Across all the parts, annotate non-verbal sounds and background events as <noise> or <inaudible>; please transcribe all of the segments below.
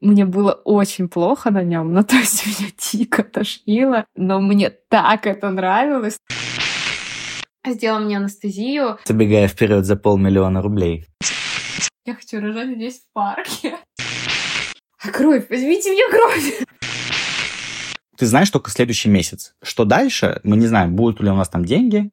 Мне было очень плохо на нем, ну <laughs> то есть меня дико тошнило, но мне так это нравилось. Сделал мне анестезию. Забегая вперед за полмиллиона рублей. Я хочу рожать здесь в парке. А кровь? Возьмите мне кровь! Ты знаешь только следующий месяц. Что дальше? Мы не знаем, будут ли у нас там деньги.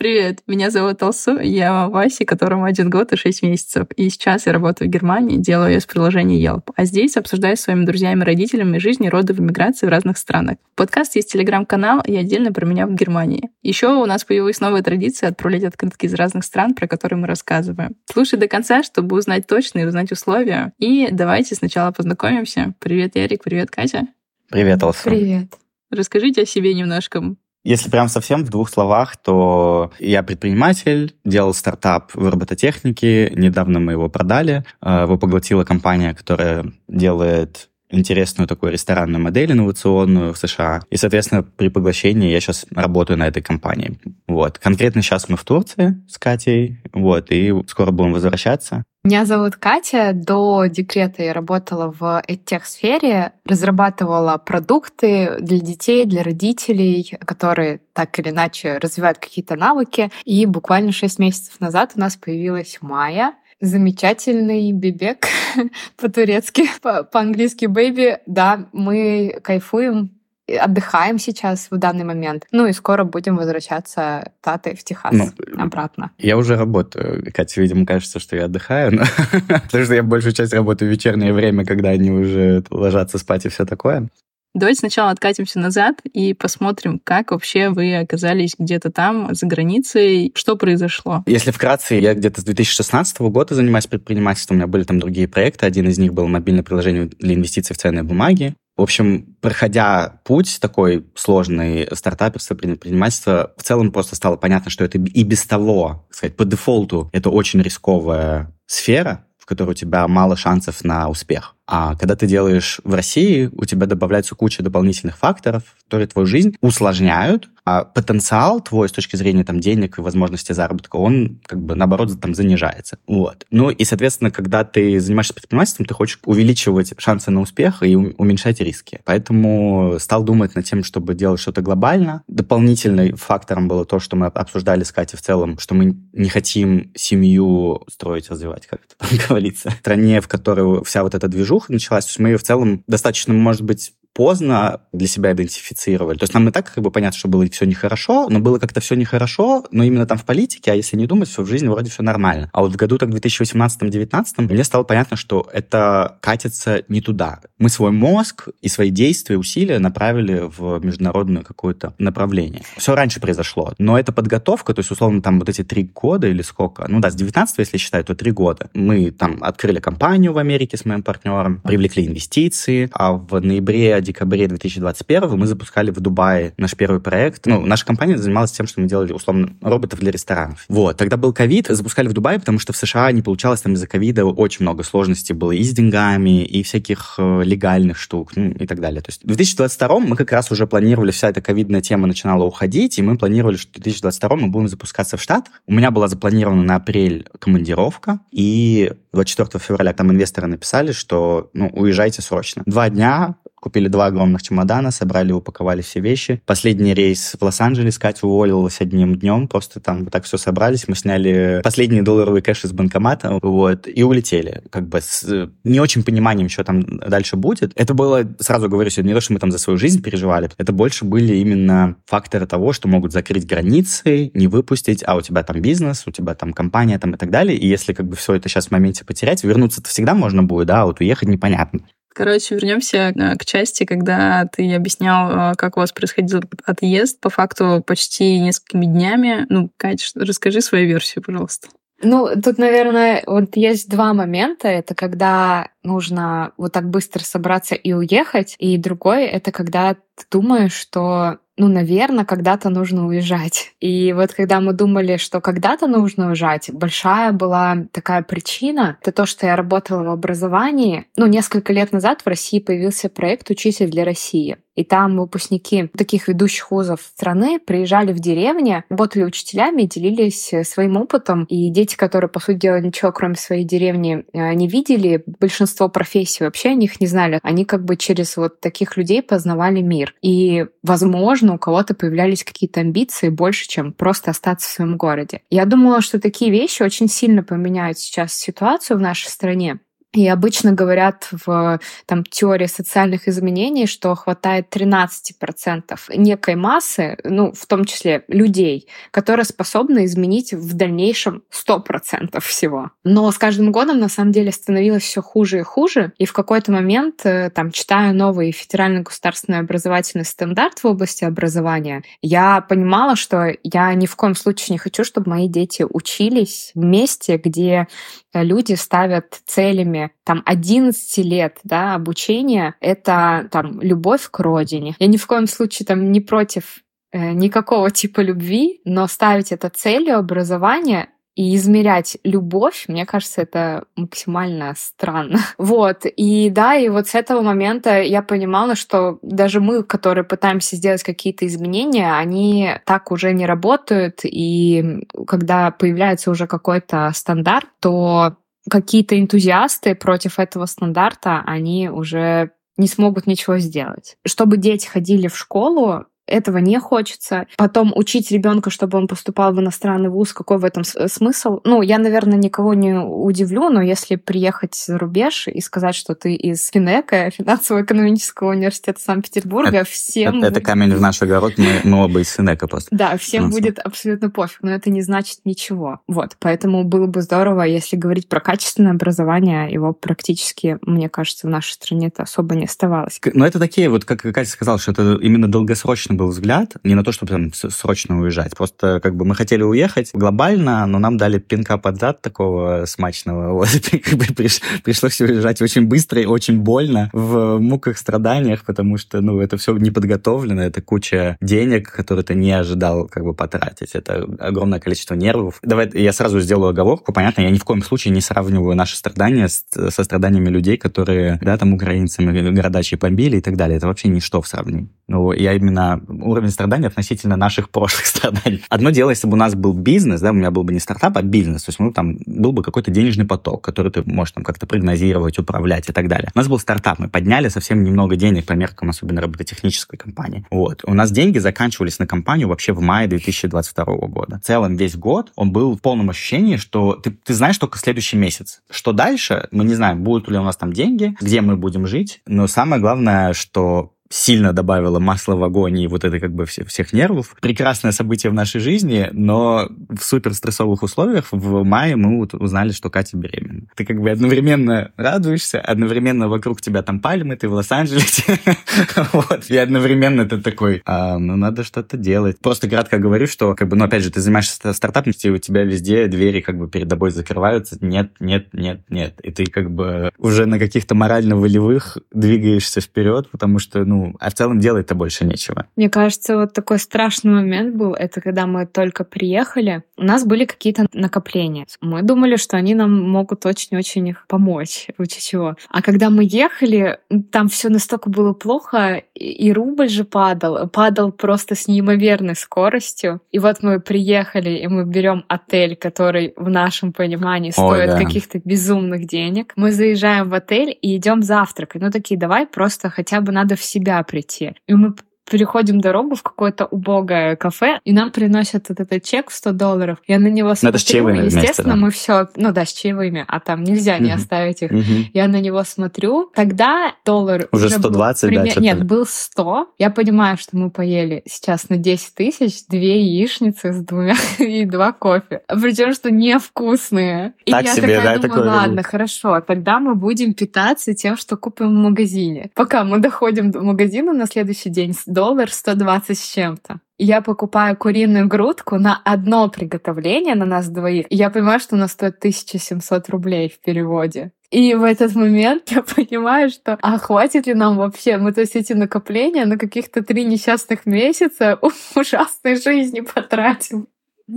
Привет, меня зовут Алсу, я Васи, которому один год и шесть месяцев. И сейчас я работаю в Германии, делаю из приложения Yelp. А здесь обсуждаю с своими друзьями и родителями жизни роды в эмиграции в разных странах. Подкаст есть телеграм-канал и отдельно про меня в Германии. Еще у нас появилась новая традиция отправлять открытки из разных стран, про которые мы рассказываем. Слушай до конца, чтобы узнать точно и узнать условия. И давайте сначала познакомимся. Привет, Ярик, привет, Катя. Привет, Алсу. Привет. Расскажите о себе немножко. Если прям совсем в двух словах, то я предприниматель, делал стартап в робототехнике, недавно мы его продали, э, его поглотила компания, которая делает интересную такую ресторанную модель инновационную в США. И, соответственно, при поглощении я сейчас работаю на этой компании. Вот. Конкретно сейчас мы в Турции с Катей, вот, и скоро будем возвращаться. Меня зовут Катя. До декрета я работала в тех-сфере, разрабатывала продукты для детей, для родителей, которые так или иначе развивают какие-то навыки. И буквально шесть месяцев назад у нас появилась Майя, замечательный бибек <laughs> по-турецки, по-английски бэйби. Да, мы кайфуем, отдыхаем сейчас в данный момент. Ну и скоро будем возвращаться Таты в Техас ну, обратно. Я уже работаю. Катя, видимо, кажется, что я отдыхаю, но... <laughs> потому что я большую часть работаю в вечернее время, когда они уже ложатся спать и все такое. Давайте сначала откатимся назад и посмотрим, как вообще вы оказались где-то там, за границей, что произошло. Если вкратце, я где-то с 2016 года занимаюсь предпринимательством, у меня были там другие проекты. Один из них был мобильное приложение для инвестиций в ценные бумаги. В общем, проходя путь такой сложный стартаперства, предпринимательства, в целом просто стало понятно, что это и без того, сказать, по дефолту, это очень рисковая сфера, в которой у тебя мало шансов на успех. А когда ты делаешь в России, у тебя добавляется куча дополнительных факторов, которые твою жизнь усложняют, а потенциал твой с точки зрения там, денег и возможности заработка, он как бы наоборот там занижается. Вот. Ну и, соответственно, когда ты занимаешься предпринимательством, ты хочешь увеличивать шансы на успех и уменьшать риски. Поэтому стал думать над тем, чтобы делать что-то глобально. Дополнительным фактором было то, что мы обсуждали с Катей в целом, что мы не хотим семью строить, развивать, как это <laughs> там говорится, в стране, в которой вся вот эта движуха движуха началась. То есть мы ее в целом достаточно, может быть, поздно для себя идентифицировали. То есть нам и так как бы понятно, что было все нехорошо, но было как-то все нехорошо, но именно там в политике, а если не думать, все в жизни вроде все нормально. А вот в году так 2018-2019 мне стало понятно, что это катится не туда. Мы свой мозг и свои действия, усилия направили в международное какое-то направление. Все раньше произошло, но это подготовка, то есть условно там вот эти три года или сколько, ну да, с 19 если считать, то три года. Мы там открыли компанию в Америке с моим партнером, привлекли инвестиции, а в ноябре декабре 2021 мы запускали в Дубае наш первый проект. Ну, наша компания занималась тем, что мы делали, условно, роботов для ресторанов. Вот. Тогда был ковид, запускали в Дубае, потому что в США не получалось там из-за ковида очень много сложностей было и с деньгами, и всяких э, легальных штук, ну, и так далее. То есть в 2022 мы как раз уже планировали, вся эта ковидная тема начинала уходить, и мы планировали, что в 2022 мы будем запускаться в Штатах. У меня была запланирована на апрель командировка, и 24 февраля там инвесторы написали, что ну, уезжайте срочно. Два дня Купили два огромных чемодана, собрали, упаковали все вещи. Последний рейс в Лос-Анджелес, Катя уволилась одним днем, просто там вот так все собрались, мы сняли последний долларовый кэш из банкомата, вот, и улетели, как бы с не очень пониманием, что там дальше будет. Это было, сразу говорю, не то, что мы там за свою жизнь переживали, это больше были именно факторы того, что могут закрыть границы, не выпустить, а у тебя там бизнес, у тебя там компания там и так далее, и если как бы все это сейчас в моменте потерять, вернуться-то всегда можно будет, да, а вот уехать непонятно. Короче, вернемся э, к части, когда ты объяснял, э, как у вас происходил отъезд по факту почти несколькими днями. Ну, Катя, расскажи свою версию, пожалуйста. Ну, тут, наверное, вот есть два момента. Это когда нужно вот так быстро собраться и уехать, и другой — это когда ты думаешь, что ну, наверное, когда-то нужно уезжать. И вот когда мы думали, что когда-то нужно уезжать, большая была такая причина, это то, что я работала в образовании. Ну, несколько лет назад в России появился проект «Учитель для России». И там выпускники таких ведущих вузов страны приезжали в деревни, работали учителями делились своим опытом. И дети, которые, по сути дела, ничего кроме своей деревни э, не видели, большинство профессий вообще о них не знали. Они как бы через вот таких людей познавали мир. И, возможно, у кого-то появлялись какие-то амбиции больше, чем просто остаться в своем городе. Я думала, что такие вещи очень сильно поменяют сейчас ситуацию в нашей стране. И обычно говорят в там, теории социальных изменений, что хватает 13% некой массы, ну, в том числе людей, которые способны изменить в дальнейшем 100% всего. Но с каждым годом, на самом деле, становилось все хуже и хуже. И в какой-то момент, э, там, читая новый федеральный государственный образовательный стандарт в области образования, я понимала, что я ни в коем случае не хочу, чтобы мои дети учились в месте, где люди ставят целями там 11 лет да, обучения, это там любовь к родине. Я ни в коем случае там не против э, никакого типа любви, но ставить это целью образования и измерять любовь, мне кажется, это максимально странно. <laughs> Вот. И да, и вот с этого момента я понимала, что даже мы, которые пытаемся сделать какие-то изменения, они так уже не работают. И когда появляется уже какой-то стандарт, то какие-то энтузиасты против этого стандарта, они уже не смогут ничего сделать. Чтобы дети ходили в школу, этого не хочется. Потом учить ребенка, чтобы он поступал в иностранный вуз, какой в этом смысл? Ну, я, наверное, никого не удивлю, но если приехать за рубеж и сказать, что ты из Финека, финансово-экономического университета Санкт-Петербурга, это, всем... Это, это камень в наш огород, мы, мы оба из Финека просто. Да, всем будет абсолютно пофиг, но это не значит ничего. Вот, поэтому было бы здорово, если говорить про качественное образование, его практически, мне кажется, в нашей стране это особо не оставалось. Но это такие, вот как Катя сказала, что это именно долгосрочно был взгляд, не на то, чтобы там срочно уезжать, просто как бы мы хотели уехать глобально, но нам дали пинка под зад такого смачного, <laughs> вот, как бы приш, пришлось уезжать очень быстро и очень больно, в муках, страданиях, потому что, ну, это все не подготовлено, это куча денег, которые ты не ожидал как бы потратить, это огромное количество нервов. Давай я сразу сделаю оговорку, понятно, я ни в коем случае не сравниваю наши страдания с, со страданиями людей, которые, да, там, украинцами города бомбили и так далее, это вообще ничто в сравнении. Ну, я именно уровень страданий относительно наших прошлых <laughs> страданий. Одно дело, если бы у нас был бизнес, да, у меня был бы не стартап, а бизнес, то есть ну, там был бы какой-то денежный поток, который ты можешь там как-то прогнозировать, управлять и так далее. У нас был стартап, мы подняли совсем немного денег по меркам, особенно робототехнической компании. Вот. У нас деньги заканчивались на компанию вообще в мае 2022 года. В целом весь год он был в полном ощущении, что ты, ты знаешь только следующий месяц. Что дальше, мы не знаем, будут ли у нас там деньги, где мы будем жить, но самое главное, что сильно добавила масла в огонь и вот это как бы все, всех нервов. Прекрасное событие в нашей жизни, но в супер стрессовых условиях в мае мы вот узнали, что Катя беременна. Ты как бы одновременно радуешься, одновременно вокруг тебя там пальмы, ты в Лос-Анджелесе, <laughs> вот, и одновременно ты такой, а, ну надо что-то делать. Просто кратко говорю, что как бы, ну опять же, ты занимаешься стартапностью, у тебя везде двери как бы перед тобой закрываются, нет, нет, нет, нет, и ты как бы уже на каких-то морально-волевых двигаешься вперед, потому что, ну, а в целом делать-то больше нечего. Мне кажется, вот такой страшный момент был, это когда мы только приехали, у нас были какие-то накопления. Мы думали, что они нам могут очень-очень их помочь, в чего. А когда мы ехали, там все настолько было плохо, и рубль же падал, падал просто с неимоверной скоростью. И вот мы приехали, и мы берем отель, который в нашем понимании стоит Ой, да. каких-то безумных денег. Мы заезжаем в отель и идем завтракать. Ну такие, давай просто хотя бы надо в себя себя прийти. И мы переходим дорогу в какое-то убогое кафе, и нам приносят вот этот чек в 100 долларов. Я на него смотрю, это с чаевыми естественно, вместе, да? мы все, ну да, с чаевыми, а там нельзя не оставить их. Я на него смотрю, тогда доллар уже, уже 120, был, пример... да? Нет, был 100. Я понимаю, что мы поели сейчас на 10 тысяч две яичницы с двумя <laughs> и два кофе. Причем, что невкусные. И так я себе, такая да, думаю, ладно, хорошо, тогда мы будем питаться тем, что купим в магазине. Пока мы доходим до магазина на следующий день, доллар 120 с чем-то. Я покупаю куриную грудку на одно приготовление на нас двоих. И я понимаю, что она стоит 1700 рублей в переводе. И в этот момент я понимаю, что а хватит ли нам вообще, мы то есть эти накопления на каких-то три несчастных месяца <laughs> ужасной жизни потратим.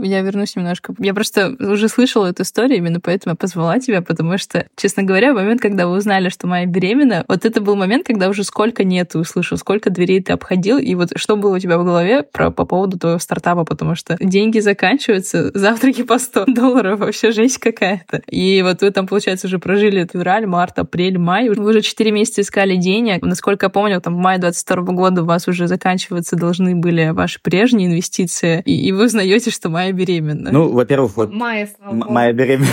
Я вернусь немножко. Я просто уже слышала эту историю, именно поэтому я позвала тебя, потому что, честно говоря, в момент, когда вы узнали, что моя беременна, вот это был момент, когда уже сколько нет ты услышал, сколько дверей ты обходил, и вот что было у тебя в голове про, по поводу твоего стартапа, потому что деньги заканчиваются, <laughs> завтраки по 100 долларов, вообще жесть какая-то. И вот вы там, получается, уже прожили февраль, март, апрель, май, вы уже 4 месяца искали денег. Насколько я помню, там в мае 22 года у вас уже заканчиваться должны были ваши прежние инвестиции, и, и вы узнаете, что Майя беременна. Ну, во-первых, вот... Майя, слава богу. Майя беременна.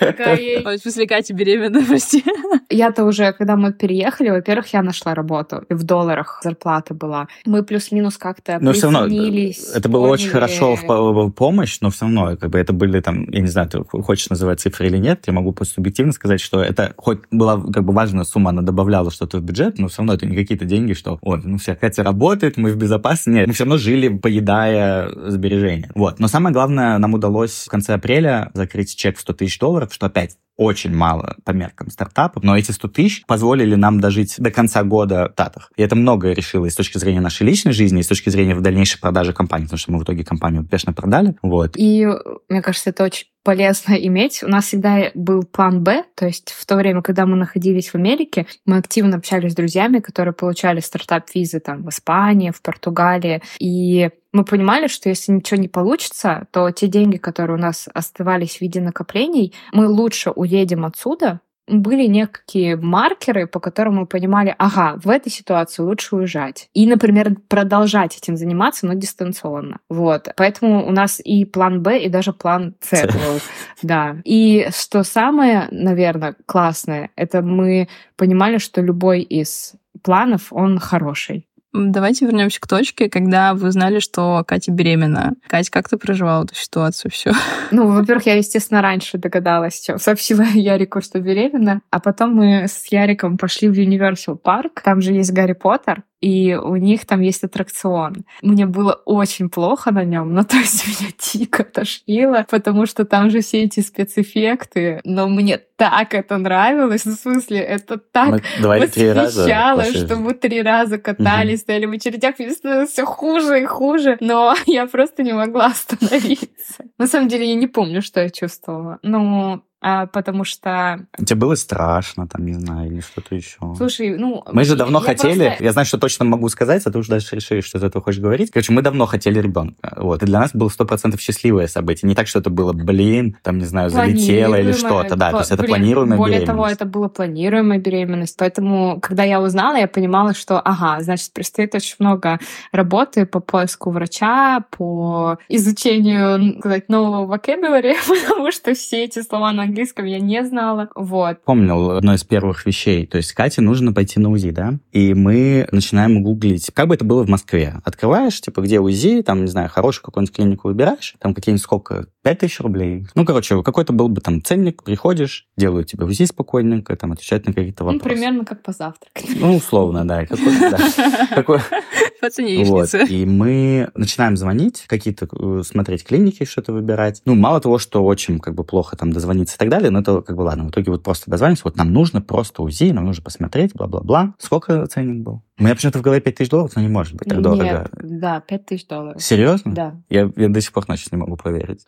В смысле, Катя беременна, <laughs> прости. Я-то уже, когда мы переехали, во-первых, я нашла работу. И в долларах зарплата была. Мы плюс-минус как-то Но все равно, это было очень хорошо в по- помощь, но все равно, как бы это были там, я не знаю, ты хочешь называть цифры или нет, я могу просто субъективно сказать, что это хоть была как бы важная сумма, она добавляла что-то в бюджет, но все равно это не какие-то деньги, что, ой, ну все, Катя работает, мы в безопасности. Нет, мы все равно жили, поедая сбережения. Вот. Но самое главное, нам удалось в конце апреля закрыть чек в 100 тысяч долларов, что опять очень мало по меркам стартапов, но эти 100 тысяч позволили нам дожить до конца года в Татах. И это многое решило и с точки зрения нашей личной жизни, и с точки зрения в дальнейшей продажи компании, потому что мы в итоге компанию успешно продали. Вот. И мне кажется, это очень полезно иметь. У нас всегда был план Б, то есть в то время, когда мы находились в Америке, мы активно общались с друзьями, которые получали стартап-визы там в Испании, в Португалии, и мы понимали, что если ничего не получится, то те деньги, которые у нас оставались в виде накоплений, мы лучше уедем отсюда, были некие маркеры, по которым мы понимали, ага, в этой ситуации лучше уезжать. И, например, продолжать этим заниматься, но дистанционно. Вот. Поэтому у нас и план Б, и даже план С был. Да. И что самое, наверное, классное, это мы понимали, что любой из планов, он хороший. Давайте вернемся к точке, когда вы знали, что Катя беременна. Катя, как ты проживала эту ситуацию все? Ну, во-первых, я, естественно, раньше догадалась, чем сообщила <laughs> Ярику, что беременна. А потом мы с Яриком пошли в Universal Парк. Там же есть Гарри Поттер. И у них там есть аттракцион. Мне было очень плохо на нем, но <laughs> то есть меня дико тошнило, потому что там же все эти спецэффекты. Но мне так это нравилось. Ну, в смысле, это так Мы восхищало, что мы три раза катались, стояли в очередях, мне становилось все хуже и хуже. Но <laughs> я просто не могла <laughs> остановиться. На самом деле, я не помню, что я чувствовала. Ну, а, потому что... Тебе было страшно, там, не знаю, или что-то еще. Слушай, ну... Мы же давно я хотели, просто- я знаю, что точно могу сказать, а ты уже дальше решишь, что ты этого хочешь говорить. Короче, мы давно хотели ребенка. Вот. И для нас было сто процентов счастливое событие. Не так, что это было, блин, там, не знаю, залетело или что-то. Да, то есть это планируемая Более беременность. того, это была планируемая беременность. Поэтому, когда я узнала, я понимала, что, ага, значит, предстоит очень много работы по поиску врача, по изучению, сказать, нового vocabulary, <laughs> потому что все эти слова на английском я не знала. Вот. Помнил одно из первых вещей. То есть Кате нужно пойти на УЗИ, да? И мы начинаем гуглить, как бы это было в Москве. Открываешь, типа, где УЗИ, там, не знаю, хорошую какую-нибудь клинику выбираешь, там какие-нибудь сколько, 5 тысяч рублей. Ну, короче, какой-то был бы там ценник, приходишь, делают тебе УЗИ спокойненько, там, отвечают на какие-то Ну, вопросы. примерно как позавтракать. Ну, условно, да. <laughs> Вот. яичница. И мы начинаем звонить, какие-то э, смотреть клиники, что-то выбирать. Ну, мало того, что очень как бы плохо там дозвониться так далее, но это как бы ладно. В итоге вот просто дозвонимся, вот нам нужно просто УЗИ, нам нужно посмотреть, бла-бла-бла. Сколько ценник был? У меня почему-то в голове 5 тысяч долларов, но не может быть так дорого. Нет, да, 5 тысяч долларов. Серьезно? Да. Я, я до сих пор ночью не могу проверить.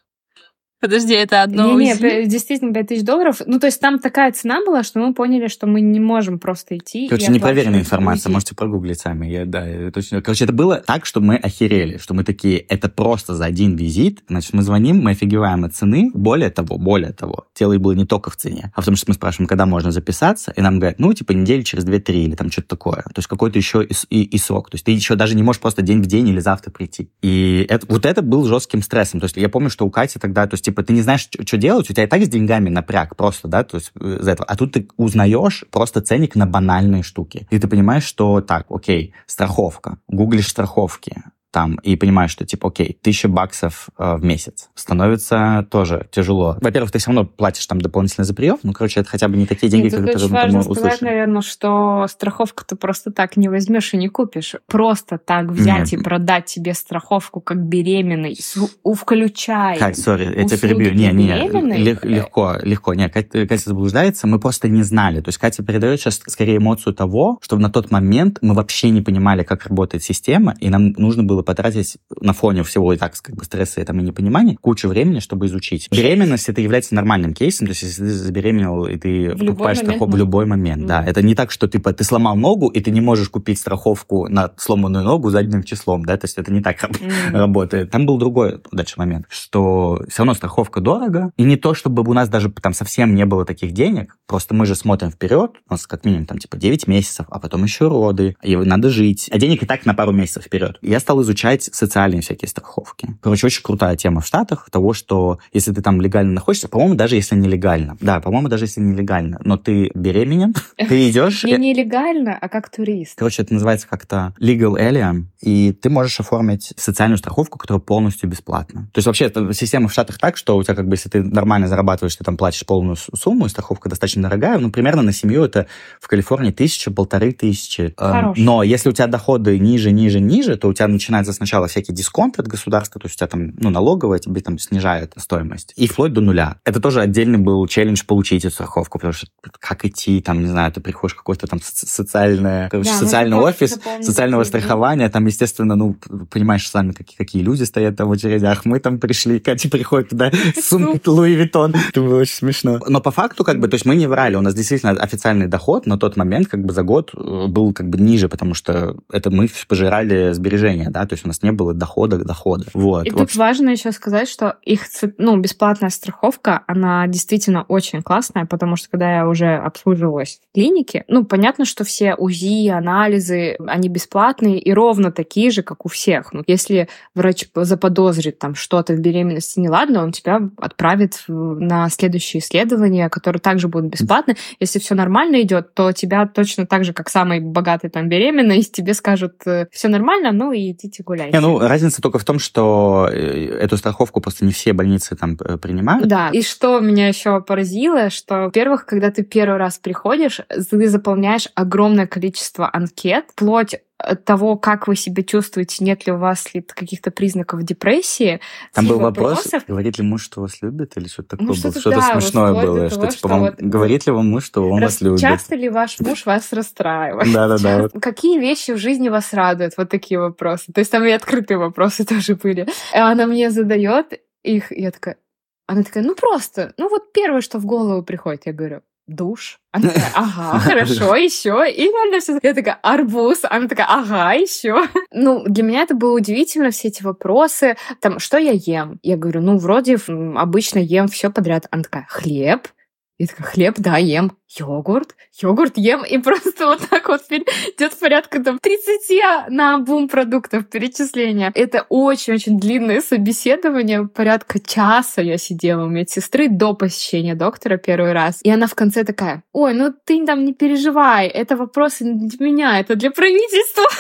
Подожди, это одно Не, не, действительно, 5 тысяч долларов. Ну, то есть там такая цена была, что мы поняли, что мы не можем просто идти. Короче, непроверенная информация, УЗИ. можете прогуглить сами. Я, да, я точно... Короче, это было так, что мы охерели, что мы такие, это просто за один визит. Значит, мы звоним, мы офигеваем от цены. Более того, более того, дело было не только в цене, а в том, что мы спрашиваем, когда можно записаться, и нам говорят, ну, типа, недели через 2-3 или там что-то такое. То есть какой-то еще и, и- и срок. То есть ты еще даже не можешь просто день в день или завтра прийти. И это, вот это был жестким стрессом. То есть я помню, что у Кати тогда, то есть, типа, ты не знаешь, что делать, у тебя и так с деньгами напряг просто, да, то есть э, из-за этого. А тут ты узнаешь просто ценник на банальные штуки. И ты понимаешь, что так, окей, страховка, гуглишь страховки, там, и понимаешь, что, типа, окей, тысяча баксов э, в месяц. Становится тоже тяжело. Во-первых, ты все равно платишь там дополнительно за прием, ну, короче, это хотя бы не такие деньги, Нет, которые мы важно сказать, услышали. наверное, что страховку ты просто так не возьмешь и не купишь. Просто так взять Нет. и продать тебе страховку как беременный, с- у- включая. Кать, сори, я тебя перебью. Не, не, беременной? лег- легко, легко. Не, Катя, Катя заблуждается, мы просто не знали. То есть Катя передает сейчас скорее эмоцию того, что на тот момент мы вообще не понимали, как работает система, и нам нужно было было потратить на фоне всего и так как бы стресса и, там, и непонимания кучу времени, чтобы изучить. Беременность это является нормальным кейсом, то есть если ты забеременел и ты в покупаешь страховку в любой момент, mm. да. Это не так, что типа ты сломал ногу и ты не можешь купить страховку на сломанную ногу задним числом, да, то есть это не так mm. работает. Там был другой дальше момент, что все равно страховка дорого, и не то, чтобы у нас даже там совсем не было таких денег, просто мы же смотрим вперед, у нас как минимум там типа 9 месяцев, а потом еще роды, и надо жить, а денег и так на пару месяцев вперед. Я стал изучать социальные всякие страховки. Короче, очень крутая тема в Штатах того, что если ты там легально находишься, по-моему, даже если нелегально, да, по-моему, даже если нелегально, но ты беременен, <laughs> ты идешь... Не нелегально, а как турист. Короче, это называется как-то legal alien, и ты можешь оформить социальную страховку, которая полностью бесплатна. То есть вообще система в Штатах так, что у тебя как бы, если ты нормально зарабатываешь, ты там платишь полную сумму, и страховка достаточно дорогая, ну, примерно на семью это в Калифорнии тысяча, полторы тысячи. Хорош. Но если у тебя доходы ниже, ниже, ниже, то у тебя начинается сначала всякие дисконты от государства, то есть у тебя там, ну, налоговая тебе там снижает стоимость. И вплоть до нуля. Это тоже отдельный был челлендж получить эту страховку, потому что как идти, там, не знаю, ты приходишь в какой-то там социальный, короче, да, социальный офис социального страхования, там, естественно, ну, понимаешь сами, какие, какие люди стоят там в очередях. Мы там пришли, Катя приходит туда <laughs> с сумкой Луи Виттон. Это было очень смешно. Но по факту, как бы, то есть мы не врали, у нас действительно официальный доход на тот момент, как бы, за год э, был как бы ниже, потому что это мы пожирали сбережения, да, то есть у нас не было дохода дохода. Вот. И тут важно еще сказать, что их, ну, бесплатная страховка, она действительно очень классная, потому что когда я уже обслуживалась в клинике, ну, понятно, что все УЗИ, анализы, они бесплатные и ровно такие же, как у всех. Ну, если врач заподозрит там что-то в беременности неладно, он тебя отправит на следующее исследование, которое также будет бесплатно. Если все нормально идет, то тебя точно так же, как самый богатый там беременный, <laughs> тебе скажут, э, все нормально, ну и идите гуляйте. Не, ну, разница только в том, что э, эту страховку просто не все больницы там э, принимают. Да, и что меня еще поразило, что, во-первых, когда ты первый раз приходишь, ты заполняешь огромное количество анкет, вплоть того, как вы себя чувствуете, нет ли у вас ли каких-то признаков депрессии. Там был вопрос, говорит ли муж, что вас любит, или что-то такое ну, что-то, Что-то да, смешное вот было, того, что, типа, вам, вот, говорит ли вам муж, что он вас любит? Часто ли ваш муж вас расстраивает? Да-да-да. Какие вещи в жизни вас радуют? Вот такие вопросы. То есть там и открытые вопросы <laughs> тоже были. Она мне задает их, и я такая, она такая, ну просто, ну вот первое, что в голову приходит, я говорю, душ. Она такая, ага, хорошо, <laughs> еще. И реально все. Я такая, арбуз. Она такая, ага, еще. <laughs> Ну, для меня это было удивительно, все эти вопросы. Там, что я ем? Я говорю, ну, вроде обычно ем все подряд. Она такая, хлеб, я такая, хлеб, да, ем. Йогурт, йогурт ем. И просто вот так вот идет порядка там 30 на бум продуктов перечисления. Это очень-очень длинное собеседование. Порядка часа я сидела у медсестры до посещения доктора первый раз. И она в конце такая, ой, ну ты там не переживай, это вопросы не для меня, это для правительства. <laughs>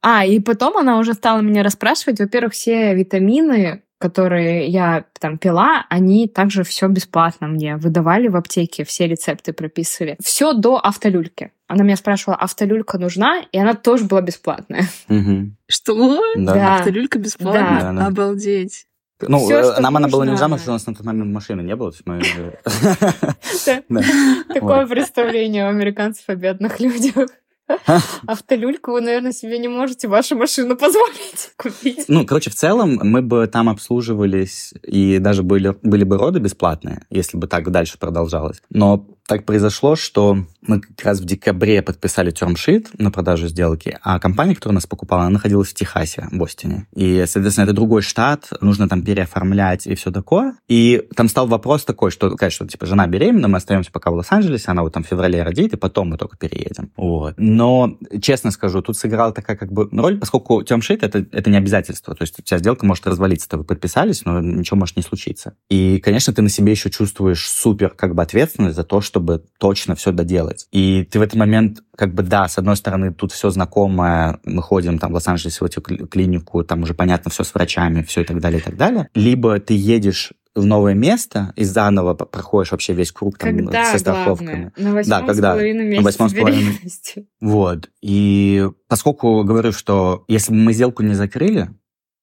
А, и потом она уже стала меня расспрашивать, во-первых, все витамины, которые я там пила, они также все бесплатно мне выдавали в аптеке, все рецепты прописывали. Все до автолюльки. Она меня спрашивала, автолюлька нужна, и она тоже была бесплатная. Угу. Что? Да. Автолюлька бесплатная? Да. Обалдеть. Ну, Всё, нам она была не потому что у нас на тот момент машины не было. <laughs> Такое представление у американцев о бедных людях. <laughs> Автолюльку вы, наверное, себе не можете вашу машину позволить <laughs> купить. Ну, короче, в целом мы бы там обслуживались, и даже были, были бы роды бесплатные, если бы так дальше продолжалось. Но так произошло, что мы как раз в декабре подписали термшит на продажу сделки, а компания, которая нас покупала, она находилась в Техасе, в Бостоне. И, соответственно, это другой штат, нужно там переоформлять и все такое. И там стал вопрос такой, что, что типа жена беременна, мы остаемся пока в Лос-Анджелесе, она вот там в феврале родит, и потом мы только переедем. Вот. Но, честно скажу, тут сыграла такая как бы роль, поскольку термшит это, это не обязательство. То есть вся сделка может развалиться, вы подписались, но ничего может не случиться. И, конечно, ты на себе еще чувствуешь супер как бы ответственность за то, что чтобы точно все доделать. И ты в этот момент, как бы, да, с одной стороны, тут все знакомое, мы ходим там в Лос-Анджелесе в эту клинику, там уже понятно все с врачами, все и так далее, и так далее. Либо ты едешь в новое место и заново проходишь вообще весь круг там, когда, со страховками. Главное, на восьмом да, когда, на восьмом с половиной. Вот. И поскольку говорю, что если бы мы сделку не закрыли,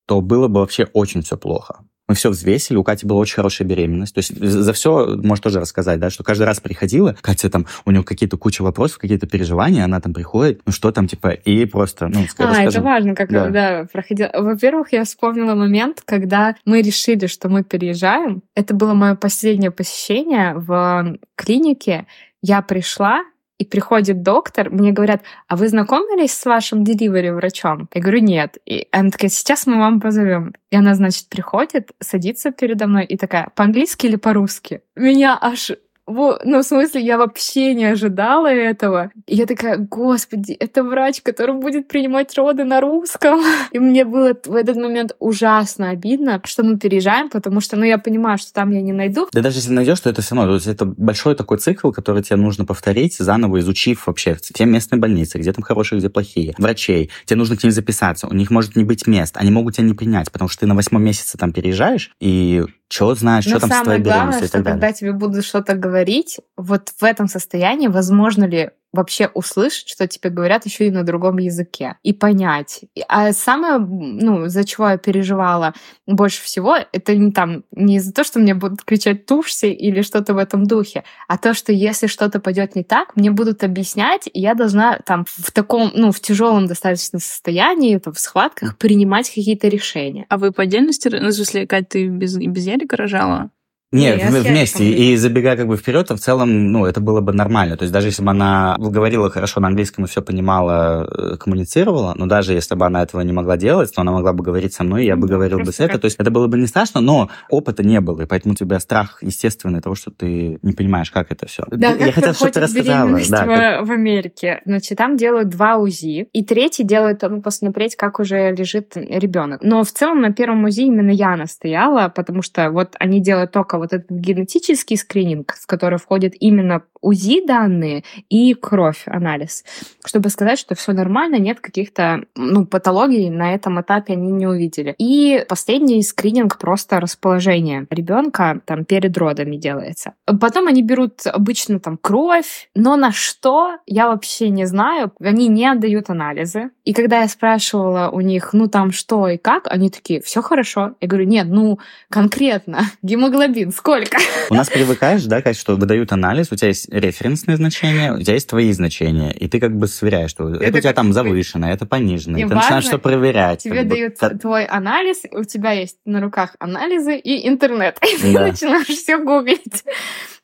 то было бы вообще очень все плохо. Мы все взвесили, у Кати была очень хорошая беременность. То есть за все можешь тоже рассказать, да, что каждый раз приходила, Катя там, у нее какие-то куча вопросов, какие-то переживания, она там приходит, ну что там, типа, и просто, ну, А, расскажем. это важно, как Да. да. проходило. Во-первых, я вспомнила момент, когда мы решили, что мы переезжаем. Это было мое последнее посещение в клинике. Я пришла, и приходит доктор, мне говорят, а вы знакомились с вашим деливери врачом? Я говорю, нет. И она такая, сейчас мы вам позовем. И она, значит, приходит, садится передо мной и такая, по-английски или по-русски? Меня аж во- ну, в смысле, я вообще не ожидала этого. И я такая, господи, это врач, который будет принимать роды на русском. <laughs> И мне было в этот момент ужасно обидно, что мы переезжаем, потому что, ну, я понимаю, что там я не найду. Да даже если найдешь, то это все равно, то есть это большой такой цикл, который тебе нужно повторить, заново изучив вообще все местные больницы, где там хорошие, где плохие, врачей. Тебе нужно к ним записаться, у них может не быть мест, они могут тебя не принять, потому что ты на восьмом месяце там переезжаешь, и что знаешь, что там с твоей главное, беременностью и так далее. когда тебе будут что-то говорить, вот в этом состоянии возможно ли вообще услышать, что тебе говорят еще и на другом языке, и понять. А самое, ну, за чего я переживала больше всего, это не там, не из-за того, что мне будут кричать «тушься» или что-то в этом духе, а то, что если что-то пойдет не так, мне будут объяснять, и я должна там в таком, ну, в тяжелом достаточно состоянии, там, в схватках принимать какие-то решения. А вы по отдельности, ну, в смысле, Кать, ты без, без Ярика рожала? Нет, с вместе. И забегая как бы вперед, в целом, ну, это было бы нормально. То есть даже если бы она говорила хорошо на английском и все понимала, э, коммуницировала, но даже если бы она этого не могла делать, то она могла бы говорить со мной, и я бы Да, говорил бы с просто это. как- То есть это было бы не страшно, но опыта не было, и поэтому у тебя страх естественный того, что ты не понимаешь, как это все. Да, я как хотел, чтобы ты рассказала. Да, как- в, в Америке. Значит, там делают два УЗИ, и третий делают, ну, посмотреть, как уже лежит ребенок. Но в целом на первом УЗИ именно я настояла, потому что вот они делают только вот этот генетический скрининг, в который входит именно УЗИ данные и кровь, анализ, чтобы сказать, что все нормально, нет каких-то ну, патологий на этом этапе они не увидели. И последний скрининг просто расположение ребенка там перед родами делается. Потом они берут обычно там кровь, но на что я вообще не знаю. Они не отдают анализы. И когда я спрашивала у них, ну там что и как, они такие, все хорошо. Я говорю, нет, ну конкретно <laughs> гемоглобин сколько? У нас привыкаешь, да, Кать, что выдают анализ, у тебя есть референсные значения, у тебя есть твои значения, и ты как бы сверяешь, что это, Это у тебя там бы- завышено, это понижено, и, ты начинаешь важно, все проверять. Тебе бы. дают Та- твой анализ, у тебя есть на руках анализы и интернет. <laughs> И ты Да. начинаешь все гуглить.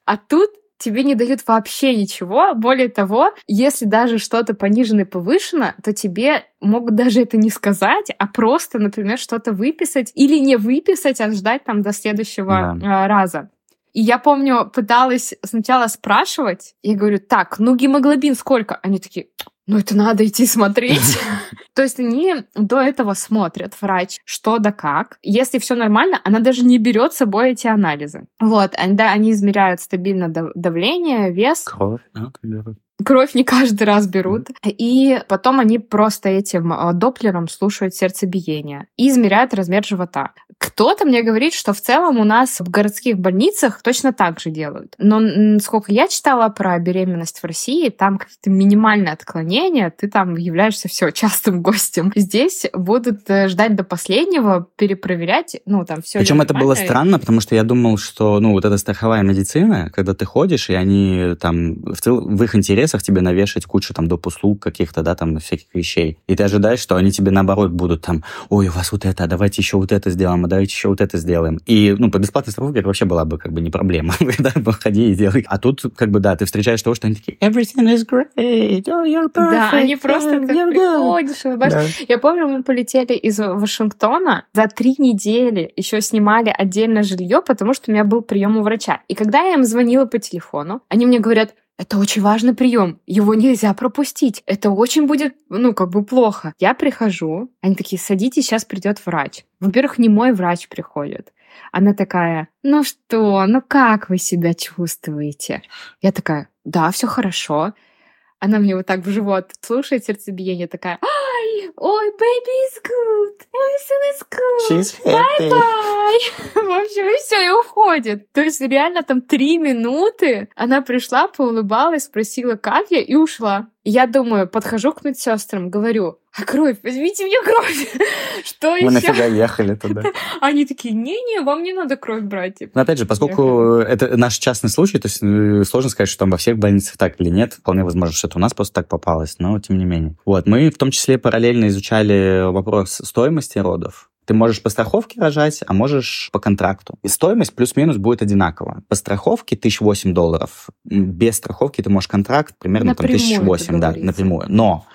А тут тебе не дают вообще ничего. Более того, если даже что-то понижено и повышено, то тебе могут даже это не сказать, а просто, например, что-то выписать или не выписать, а ждать там до следующего а, раза. И я помню, пыталась сначала спрашивать, я говорю, так, ну гемоглобин сколько? Они такие, ну это надо идти смотреть. <laughs> То есть они до этого смотрят, врач, что да как. Если все нормально, она даже не берет с собой эти анализы. Вот, они, да, они измеряют стабильно дав- давление, вес. Кровь, да. Кровь не каждый раз берут. И потом они просто этим э, доплером слушают сердцебиение и измеряют размер живота. Кто-то мне говорит, что в целом у нас в городских больницах точно так же делают. Но сколько я читала про беременность в России, там какие-то минимальные отклонения, ты там являешься все <laughs> частым гостем. Здесь будут э, ждать до последнего, перепроверять, ну там все. Причем это было странно, потому что я думал, что, ну, вот эта страховая медицина, когда ты ходишь, и они там в, цел... в их интересах тебе навешать кучу там доп. услуг каких-то, да, там всяких вещей. И ты ожидаешь, что они тебе наоборот будут там, ой, у вас вот это, а давайте еще вот это сделаем, а давайте еще вот это сделаем. И, ну, по бесплатной страховке это вообще была бы как бы не проблема. <laughs> да, ходи и делай. А тут, как бы, да, ты встречаешь того, что они такие, everything is great, oh, you're perfect, Да, они просто как you're good». приходишь. Да. Я помню, мы полетели из Вашингтона. За три недели еще снимали отдельно жилье, потому что у меня был прием у врача. И когда я им звонила по телефону, они мне говорят, это очень важный прием, его нельзя пропустить. Это очень будет, ну, как бы плохо. Я прихожу, они такие, садитесь, сейчас придет врач. Во-первых, не мой врач приходит. Она такая, ну что, ну как вы себя чувствуете? Я такая, да, все хорошо. Она мне вот так в живот слушает сердцебиение, такая, ай, ой, baby is good, everything is good. She's happy. В общем, и все, и уходит. То есть реально там три минуты она пришла, поулыбалась, спросила, как я, и ушла. Я думаю, подхожу к медсестрам, говорю, а кровь, возьмите мне кровь. <laughs> Что еще? Мы нафига ехали туда? <laughs> Они такие, не-не, вам не надо кровь брать. Типа. Но опять же, поскольку это наш частный случай, то есть э, сложно сказать, что там во всех больницах так или нет. Вполне возможно, что это у нас просто так попалось, но тем не менее. Вот, мы в том числе параллельно изучали вопрос стоимости родов. Ты можешь по страховке рожать, а можешь по контракту. И стоимость плюс-минус будет одинакова. По страховке 1008 долларов. Без страховки ты можешь контракт примерно там, 1008, да, напрямую. Но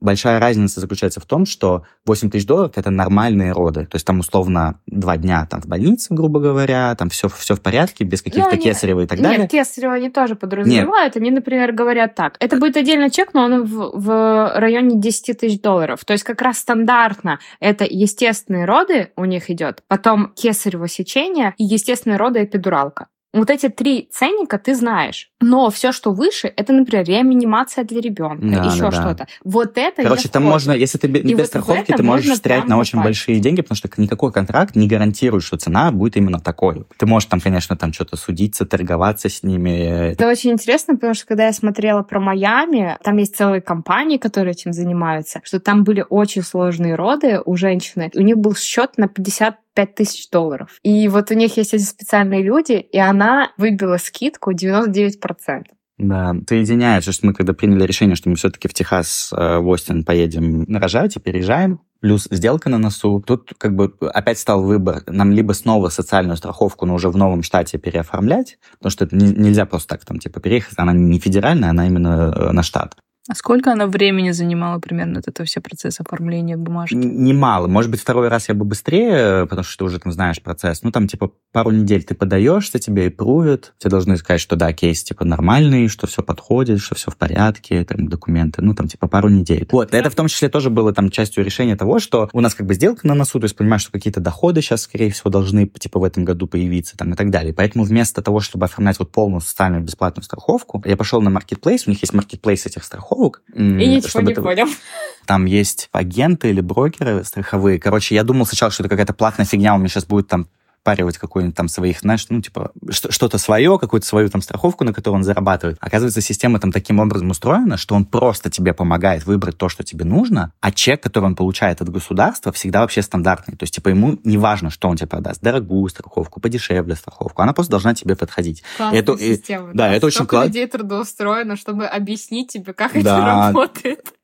большая разница заключается в том, что 8 тысяч долларов – это нормальные роды. То есть там условно два дня там в больнице, грубо говоря, там все, все в порядке, без каких-то ну, кесарева и так далее. Нет, кесарева они тоже подразумевают. Нет. Они, например, говорят так. Это будет отдельный чек, но он в, в районе 10 тысяч долларов. То есть как раз стандартно это естественные роды у них идет, потом кесарево сечение и естественные роды эпидуралка. Вот эти три ценника ты знаешь. Но все, что выше, это, например, реанимация для ребенка, да, еще да, что-то. Да. Вот это Короче, там можно, если ты без вот страховки, ты можешь встрять на очень попасть. большие деньги, потому что никакой контракт не гарантирует, что цена будет именно такой. Ты можешь там, конечно, там что-то судиться, торговаться с ними. Это очень интересно, потому что когда я смотрела про Майами, там есть целые компании, которые этим занимаются, что там были очень сложные роды у женщины. У них был счет на 50 5 тысяч долларов. И вот у них есть эти специальные люди, и она выбила скидку 99%. Да, соединяет, что мы когда приняли решение, что мы все-таки в Техас, э, в Остин поедем рожать и переезжаем, плюс сделка на носу. Тут как бы опять стал выбор. Нам либо снова социальную страховку, но уже в новом штате переоформлять, потому что это не, нельзя просто так там типа переехать. Она не федеральная, она именно э, на штат. А сколько она времени занимала примерно, вот это все процесс оформления бумажки? Немало. Может быть, второй раз я бы быстрее, потому что ты уже там знаешь процесс. Ну, там, типа, пару недель ты подаешься, тебе и прувят. Тебе должны сказать, что да, кейс, типа, нормальный, что все подходит, что все в порядке, там, документы. Ну, там, типа, пару недель. Вот. Это в том числе тоже было там частью решения того, что у нас как бы сделка на носу, то есть понимаешь, что какие-то доходы сейчас, скорее всего, должны, типа, в этом году появиться, там, и так далее. Поэтому вместо того, чтобы оформлять вот полную социальную бесплатную страховку, я пошел на Marketplace, у них есть Marketplace этих страховок, страховок. И ничего не это... понял. <laughs> Там есть агенты или брокеры страховые. Короче, я думал сначала, что это какая-то платная фигня, у меня сейчас будет там впаривать какой-нибудь там своих, знаешь, ну, типа, что-то свое, какую-то свою там страховку, на которую он зарабатывает. Оказывается, система там таким образом устроена, что он просто тебе помогает выбрать то, что тебе нужно, а чек, который он получает от государства, всегда вообще стандартный. То есть, типа, ему не важно, что он тебе продаст. Дорогую страховку, подешевле страховку. Она просто должна тебе подходить. Классная это, система. И, да, да, это очень классно. людей трудоустроено, чтобы объяснить тебе, как да. это работает.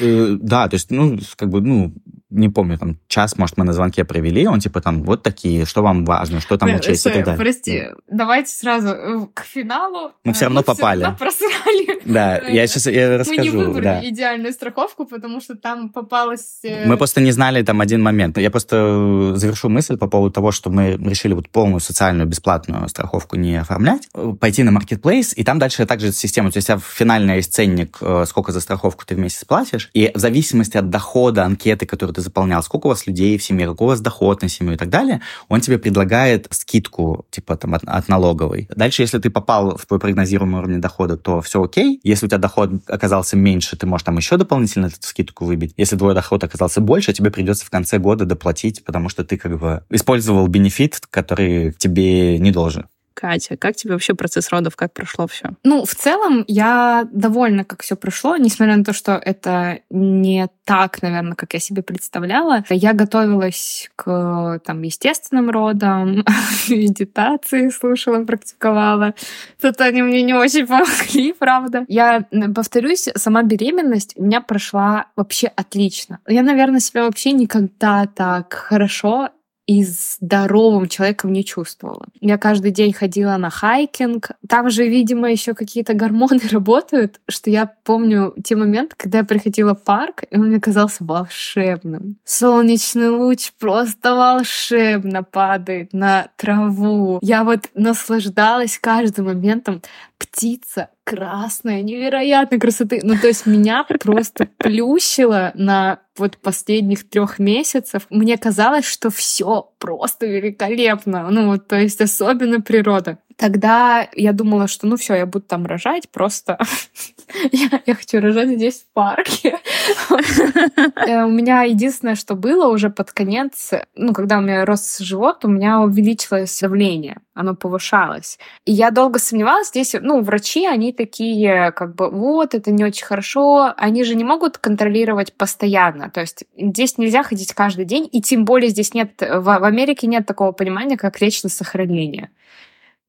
Э, да, то есть, ну, как бы, ну, не помню, там, час, может, мы на звонке провели, он типа там, вот такие, что вам важно, что там учесть и так далее. Прости, давайте сразу э, к финалу. Мы все равно мы попали. Все равно <laughs> просрали. Да, я сейчас я расскажу. Мы не выбрали да. идеальную страховку, потому что там попалось... Э, мы просто не знали там один момент. Я просто завершу мысль по поводу того, что мы решили вот полную социальную бесплатную страховку не оформлять, пойти на Marketplace, и там дальше также система, то есть у тебя финальный есть ценник, сколько за страховку ты в месяц платишь, и в зависимости от дохода анкеты, которую ты заполнял, сколько у вас людей в семье, какой у вас доход на семью и так далее, он тебе предлагает скидку, типа, там, от, от налоговой. Дальше, если ты попал в твой прогнозируемый уровень дохода, то все окей. Если у тебя доход оказался меньше, ты можешь там еще дополнительно эту скидку выбить. Если твой доход оказался больше, тебе придется в конце года доплатить, потому что ты как бы использовал бенефит, который тебе не должен. Катя, как тебе вообще процесс родов, как прошло все? Ну, в целом, я довольна, как все прошло, несмотря на то, что это не так, наверное, как я себе представляла. Я готовилась к там, естественным родам, <laughs> медитации слушала, практиковала. Тут они мне не очень помогли, <laughs> правда. Я повторюсь, сама беременность у меня прошла вообще отлично. Я, наверное, себя вообще никогда так хорошо и здоровым человеком не чувствовала. Я каждый день ходила на хайкинг. Там же, видимо, еще какие-то гормоны <laughs> работают, что я помню те моменты, когда я приходила в парк, и он мне казался волшебным. Солнечный луч просто волшебно падает на траву. Я вот наслаждалась каждым моментом. Птица красная, невероятной красоты. Ну, то есть меня <laughs> просто плющило на вот последних трех месяцев. Мне казалось, что все просто великолепно. Ну, вот, то есть особенно природа. Тогда я думала, что ну все, я буду там рожать, просто <laughs> я, я хочу рожать здесь в парке. <laughs> Э, у меня единственное, что было уже под конец, ну, когда у меня рос живот, у меня увеличилось давление, оно повышалось. И я долго сомневалась здесь, ну, врачи, они такие, как бы, вот, это не очень хорошо, они же не могут контролировать постоянно, то есть здесь нельзя ходить каждый день, и тем более здесь нет, в, в Америке нет такого понимания, как на сохранение.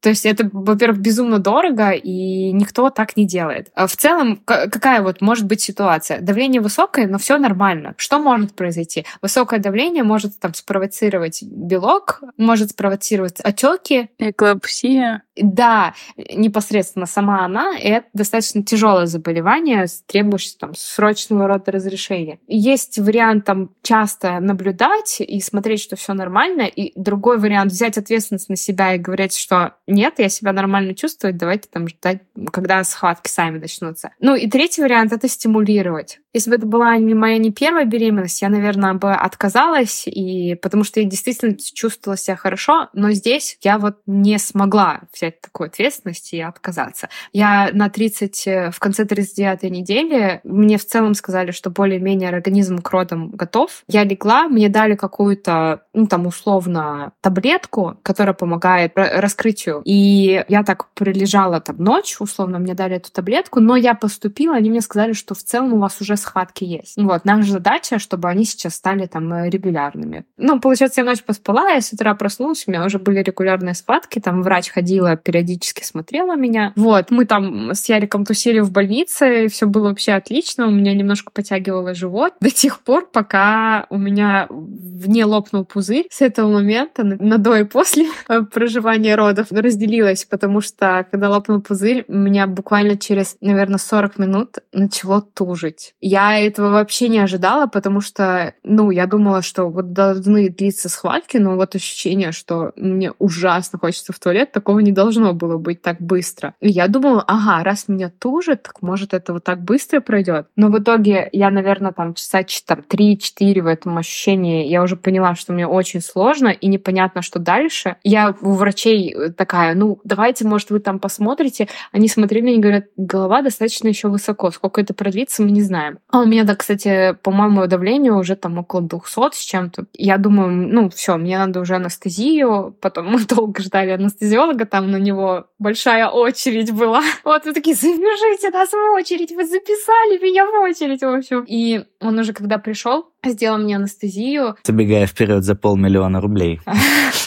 То есть это, во-первых, безумно дорого, и никто так не делает. А в целом, какая вот может быть ситуация? Давление высокое, но все нормально. Что может произойти? Высокое давление может там спровоцировать белок, может спровоцировать отеки. Эклопсия. Да, непосредственно сама она, и это достаточно тяжелое заболевание, требующее там срочного рода разрешения. Есть вариант там часто наблюдать и смотреть, что все нормально, и другой вариант взять ответственность на себя и говорить, что нет, я себя нормально чувствую, давайте там ждать, когда схватки сами начнутся. Ну и третий вариант — это стимулировать. Если бы это была не моя не первая беременность, я, наверное, бы отказалась, и потому что я действительно чувствовала себя хорошо, но здесь я вот не смогла взять такую ответственность и отказаться. Я на 30, э, в конце 39 недели, мне в целом сказали, что более-менее организм к родам готов. Я легла, мне дали какую-то, ну там условно, таблетку, которая помогает раскрытию. И я так прилежала там ночь, условно, мне дали эту таблетку, но я поступила, они мне сказали, что в целом у вас уже схватки есть. Вот, наша задача, чтобы они сейчас стали там э, регулярными. Ну, получается, я ночь поспала, я с утра проснулась, у меня уже были регулярные схватки, там врач ходила, периодически смотрела меня. Вот, мы там с Яриком тусили в больнице, все было вообще отлично, у меня немножко потягивало живот до тех пор, пока у меня не лопнул пузырь. С этого момента, на до и после э, проживания родов, разделилась, потому что, когда лопнул пузырь, меня буквально через, наверное, 40 минут начало тужить. Я этого вообще не ожидала, потому что, ну, я думала, что вот должны длиться схватки, но вот ощущение, что мне ужасно хочется в туалет, такого не должно было быть так быстро. И я думала, ага, раз меня тужит, так может это вот так быстро пройдет. Но в итоге я, наверное, там часа там, 3-4 в этом ощущении, я уже поняла, что мне очень сложно и непонятно, что дальше. Я у врачей такая, ну, давайте, может, вы там посмотрите. Они смотрели и говорят, голова достаточно еще высоко. Сколько это продлится, мы не знаем. А у меня, да, кстати, по-моему, давление уже там около 200 с чем-то. Я думаю, ну, все, мне надо уже анестезию. Потом мы <laughs> долго ждали анестезиолога, там на него большая очередь была. <laughs> Вот, вы такие, запишите нас в очередь, вы записали меня в очередь, в общем. И он уже, когда пришел, сделал мне анестезию. Забегая вперед за полмиллиона рублей. <laughs>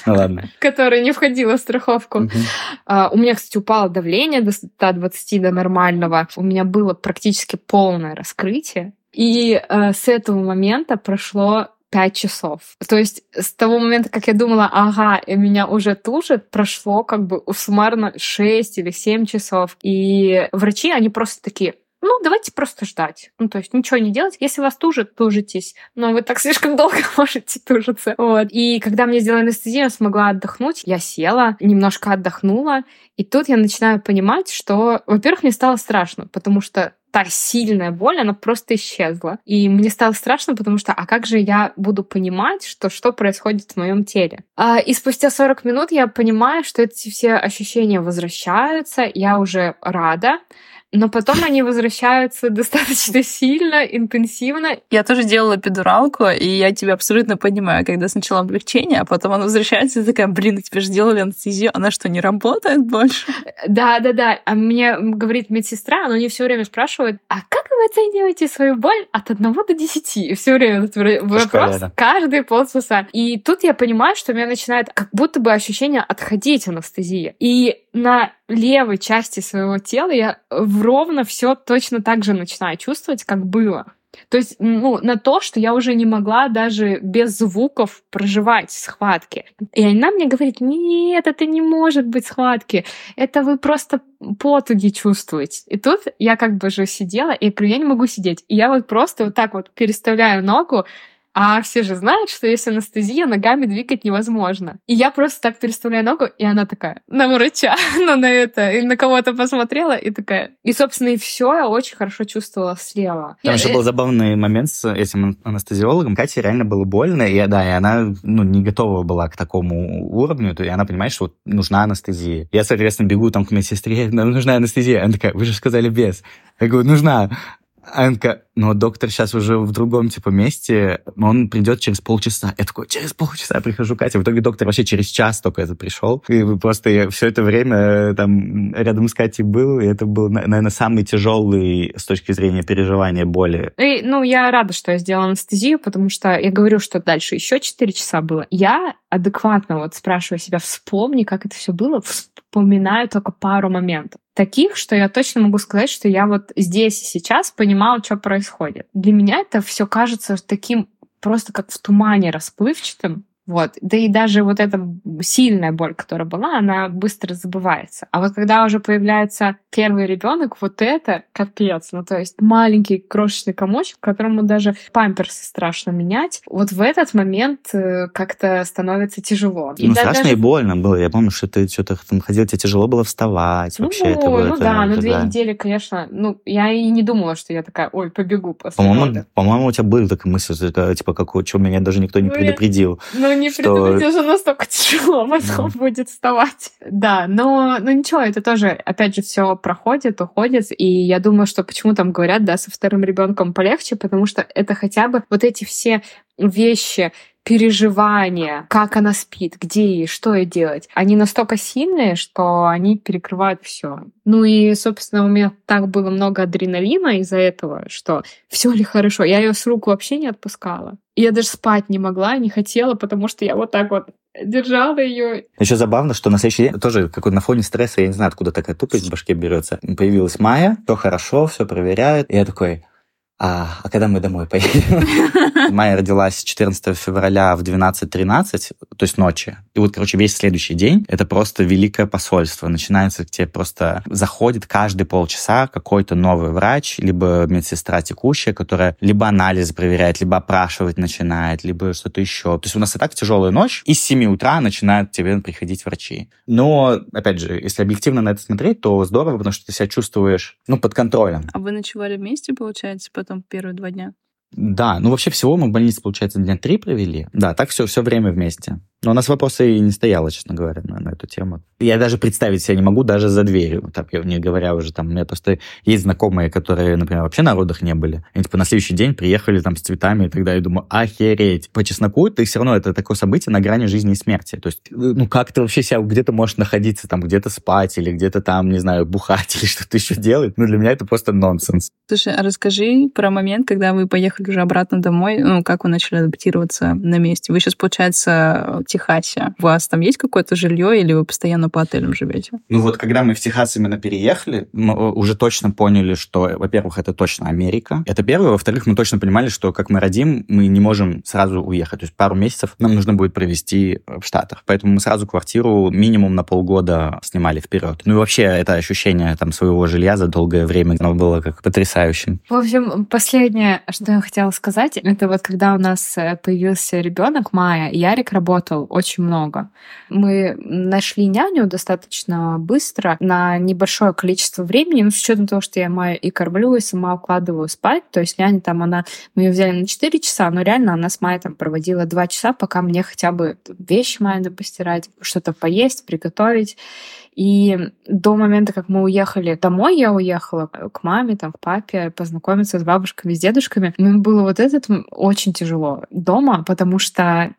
Ну ладно. Которая не входила в страховку. А, у меня, кстати, упало давление до 120 до нормального. У меня было практически полное раскрытие. И э, с этого момента прошло пять часов. То есть с того момента, как я думала, ага, и меня уже тужит, прошло как бы суммарно 6 или 7 часов. И врачи, они просто такие, ну, давайте просто ждать. Ну, то есть ничего не делать. Если вас тужит, тужитесь. Но вы так слишком долго <laughs> можете тужиться. Вот. И когда мне сделали анестезию, я смогла отдохнуть. Я села, немножко отдохнула. И тут я начинаю понимать, что, во-первых, мне стало страшно, потому что та сильная боль, она просто исчезла. И мне стало страшно, потому что, а как же я буду понимать, что что происходит в моем теле? А, и спустя 40 минут я понимаю, что эти все ощущения возвращаются, я уже рада, но потом они возвращаются <laughs> достаточно сильно, интенсивно. Я тоже делала эпидуралку, и я тебя абсолютно понимаю, когда сначала облегчение, а потом она возвращается и такая, блин, тебе же делали анестезию, она что, не работает больше? Да-да-да. А мне говорит медсестра, она мне все время спрашивает, а как вы оцениваете свою боль от 1 до 10? И все время этот вопрос каждый полчаса. И тут я понимаю, что у меня начинает как будто бы ощущение отходить анестезия. И на левой части своего тела я ровно все точно так же начинаю чувствовать, как было. То есть, ну, на то, что я уже не могла даже без звуков проживать схватки. И она мне говорит, нет, это не может быть схватки. Это вы просто потуги чувствуете. И тут я как бы же сидела, и я говорю, я не могу сидеть. И я вот просто вот так вот переставляю ногу, а все же знают, что если анестезия, ногами двигать невозможно. И я просто так переставляю ногу, и она такая, на врача, <laughs> ну на это, и на кого-то посмотрела, и такая. И, собственно, и все я очень хорошо чувствовала слева. Там еще был забавный момент с этим анестезиологом. Кате реально было больно, и да, и она ну, не готова была к такому уровню, и она понимает, что вот нужна анестезия. Я, соответственно, бегу там к медсестре, нам нужна анестезия. Она такая, вы же сказали без. Я говорю, нужна. Она такая, но доктор сейчас уже в другом типа месте, он придет через полчаса. Я такой, через полчаса я прихожу, Катя. В итоге доктор вообще через час только это пришел. И просто я все это время э, там рядом с Катей был, и это был, наверное, самый тяжелый с точки зрения переживания боли. И, ну, я рада, что я сделала анестезию, потому что я говорю, что дальше еще 4 часа было. Я адекватно вот спрашиваю себя, вспомни, как это все было, вспоминаю только пару моментов таких, что я точно могу сказать, что я вот здесь и сейчас понимала, что происходит. Для меня это все кажется таким просто как в тумане расплывчатым, вот. Да и даже вот эта сильная боль, которая была, она быстро забывается. А вот когда уже появляется первый ребенок, вот это капец. Ну, то есть маленький крошечный комочек, которому даже памперсы страшно менять. Вот в этот момент э, как-то становится тяжело. И ну, страшно даже... и больно было. Я помню, что ты что-то там ходил, тебе тяжело было вставать. Ну, вообще это, ну это, да, это, ну две да. недели, конечно. Ну, я и не думала, что я такая, ой, побегу после По-моему, по-моему у тебя была такая мысль, типа, как, что меня даже никто не ну, предупредил. Я... Ну, не что... предупредил, что настолько тяжело потом mm. будет вставать. Да, но, но ничего, это тоже, опять же, все проходит, уходит, и я думаю, что почему там говорят, да, со вторым ребенком полегче, потому что это хотя бы вот эти все вещи, переживания, как она спит, где ей, что ей делать, они настолько сильные, что они перекрывают все. Ну и, собственно, у меня так было много адреналина из-за этого, что все ли хорошо. Я ее с рук вообще не отпускала. И я даже спать не могла, не хотела, потому что я вот так вот держала ее. Еще забавно, что на следующий день, тоже какой на фоне стресса, я не знаю, откуда такая тупость в башке берется. Появилась Майя, все хорошо, все проверяют. И я такой, а, а когда мы домой поедем? <laughs> Майя родилась 14 февраля в 12.13, то есть ночи. И вот, короче, весь следующий день это просто великое посольство. Начинается, к тебе просто заходит каждые полчаса какой-то новый врач, либо медсестра текущая, которая либо анализ проверяет, либо опрашивать начинает, либо что-то еще. То есть у нас и так тяжелая ночь, и с 7 утра начинают тебе приходить врачи. Но, опять же, если объективно на это смотреть, то здорово, потому что ты себя чувствуешь, ну, под контролем. А вы ночевали вместе, получается, потом первые два дня? Да, ну вообще всего мы в больнице, получается, дня три провели. Да, так все, все время вместе. Но у нас вопросы и не стояло, честно говоря, на, на эту тему. Я даже представить себе не могу, даже за дверью. Так, не говоря уже там, у меня просто есть знакомые, которые, например, вообще на родах не были. Они типа на следующий день приехали там с цветами и тогда я думаю, охереть. По чесноку ты все равно, это такое событие на грани жизни и смерти. То есть, ну как ты вообще себя где-то можешь находиться, там где-то спать или где-то там, не знаю, бухать или <laughs> что-то еще делать. Ну для меня это просто нонсенс. Слушай, а расскажи про момент, когда вы поехали уже обратно домой, ну как вы начали адаптироваться на месте. Вы сейчас, получается, Техасе. У вас там есть какое-то жилье или вы постоянно по отелям живете? Ну вот, когда мы в Техас именно переехали, мы уже точно поняли, что, во-первых, это точно Америка. Это первое. Во-вторых, мы точно понимали, что как мы родим, мы не можем сразу уехать. То есть пару месяцев нам нужно будет провести в Штатах. Поэтому мы сразу квартиру минимум на полгода снимали вперед. Ну и вообще это ощущение там своего жилья за долгое время, оно было как потрясающим. В общем, последнее, что я хотела сказать, это вот когда у нас э, появился ребенок Майя, Ярик работал работал очень много. Мы нашли няню достаточно быстро на небольшое количество времени, но с учетом того, что я маю и кормлю, и сама укладываю спать, то есть няня там, она, мы ее взяли на 4 часа, но реально она с Майей там проводила 2 часа, пока мне хотя бы вещи Майя надо постирать, что-то поесть, приготовить. И до момента, как мы уехали домой, я уехала к маме, там, к папе, познакомиться с бабушками, с дедушками. Мне было вот этот очень тяжело дома, потому что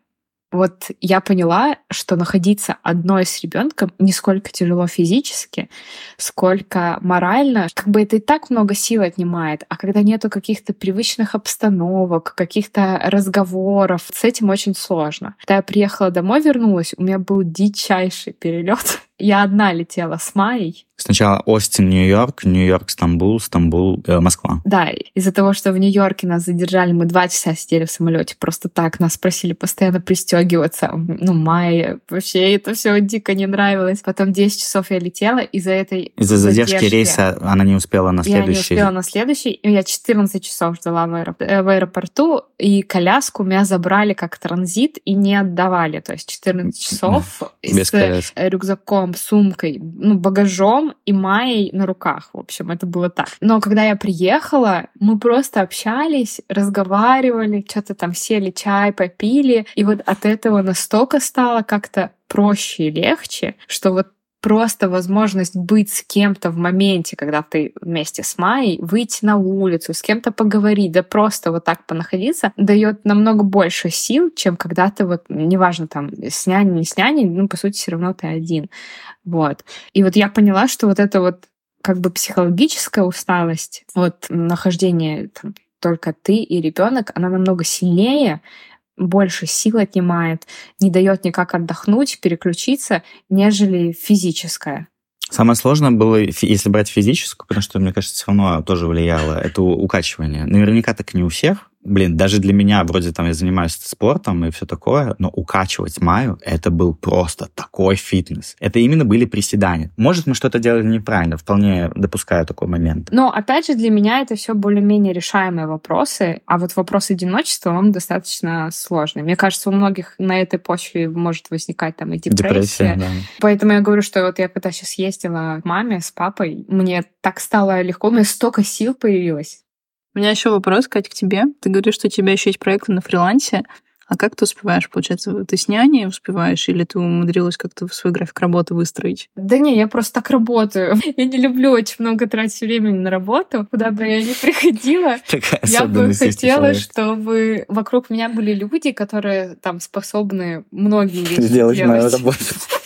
вот я поняла, что находиться одной с ребенком не сколько тяжело физически, сколько морально. Как бы это и так много сил отнимает. А когда нету каких-то привычных обстановок, каких-то разговоров, с этим очень сложно. Когда я приехала домой, вернулась, у меня был дичайший перелет я одна летела с Майей. Сначала Остин, Нью-Йорк, Нью-Йорк, Стамбул, Стамбул, э, Москва. Да, из-за того, что в Нью-Йорке нас задержали, мы два часа сидели в самолете, просто так нас просили постоянно пристегиваться. Ну, Майя, вообще это все дико не нравилось. Потом 10 часов я летела из-за этой Из-за задержки, задержки рейса она не успела на следующий. Я не успела на следующий, и я 14 часов ждала в, аэроп... Э, в аэропорту, и коляску меня забрали как транзит и не отдавали. То есть 14 часов Без с коляски. рюкзаком рюкзаком, сумкой, ну, багажом и Майей на руках. В общем, это было так. Но когда я приехала, мы просто общались, разговаривали, что-то там сели, чай попили. И вот от этого настолько стало как-то проще и легче, что вот просто возможность быть с кем-то в моменте, когда ты вместе с Майей, выйти на улицу, с кем-то поговорить, да просто вот так понаходиться, дает намного больше сил, чем когда ты вот, неважно там, с няней, не с няней, ну, по сути, все равно ты один. Вот. И вот я поняла, что вот это вот как бы психологическая усталость от нахождения там, только ты и ребенок, она намного сильнее, больше сил отнимает, не дает никак отдохнуть, переключиться, нежели физическое. Самое сложное было, если брать физическую, потому что, мне кажется, все равно тоже влияло, это укачивание. Наверняка так не у всех, блин, даже для меня, вроде там я занимаюсь спортом и все такое, но укачивать Маю, это был просто такой фитнес. Это именно были приседания. Может, мы что-то делали неправильно, вполне допускаю такой момент. Но, опять же, для меня это все более-менее решаемые вопросы, а вот вопрос одиночества, он достаточно сложный. Мне кажется, у многих на этой почве может возникать там и депрессия. депрессия да. Поэтому я говорю, что вот я когда сейчас ездила к маме с папой, мне так стало легко, у меня столько сил появилось. У меня еще вопрос, Кать, к тебе. Ты говоришь, что у тебя еще есть проекты на фрилансе. А как ты успеваешь, получается, ты с няней успеваешь, или ты умудрилась как-то в свой график работы выстроить? Да не, я просто так работаю. <laughs> Я не люблю очень много тратить времени на работу. Куда бы я ни приходила, <laughs> я бы хотела, чтобы вокруг меня были люди, которые там способны многие <laughs> вещи сделать мою работу.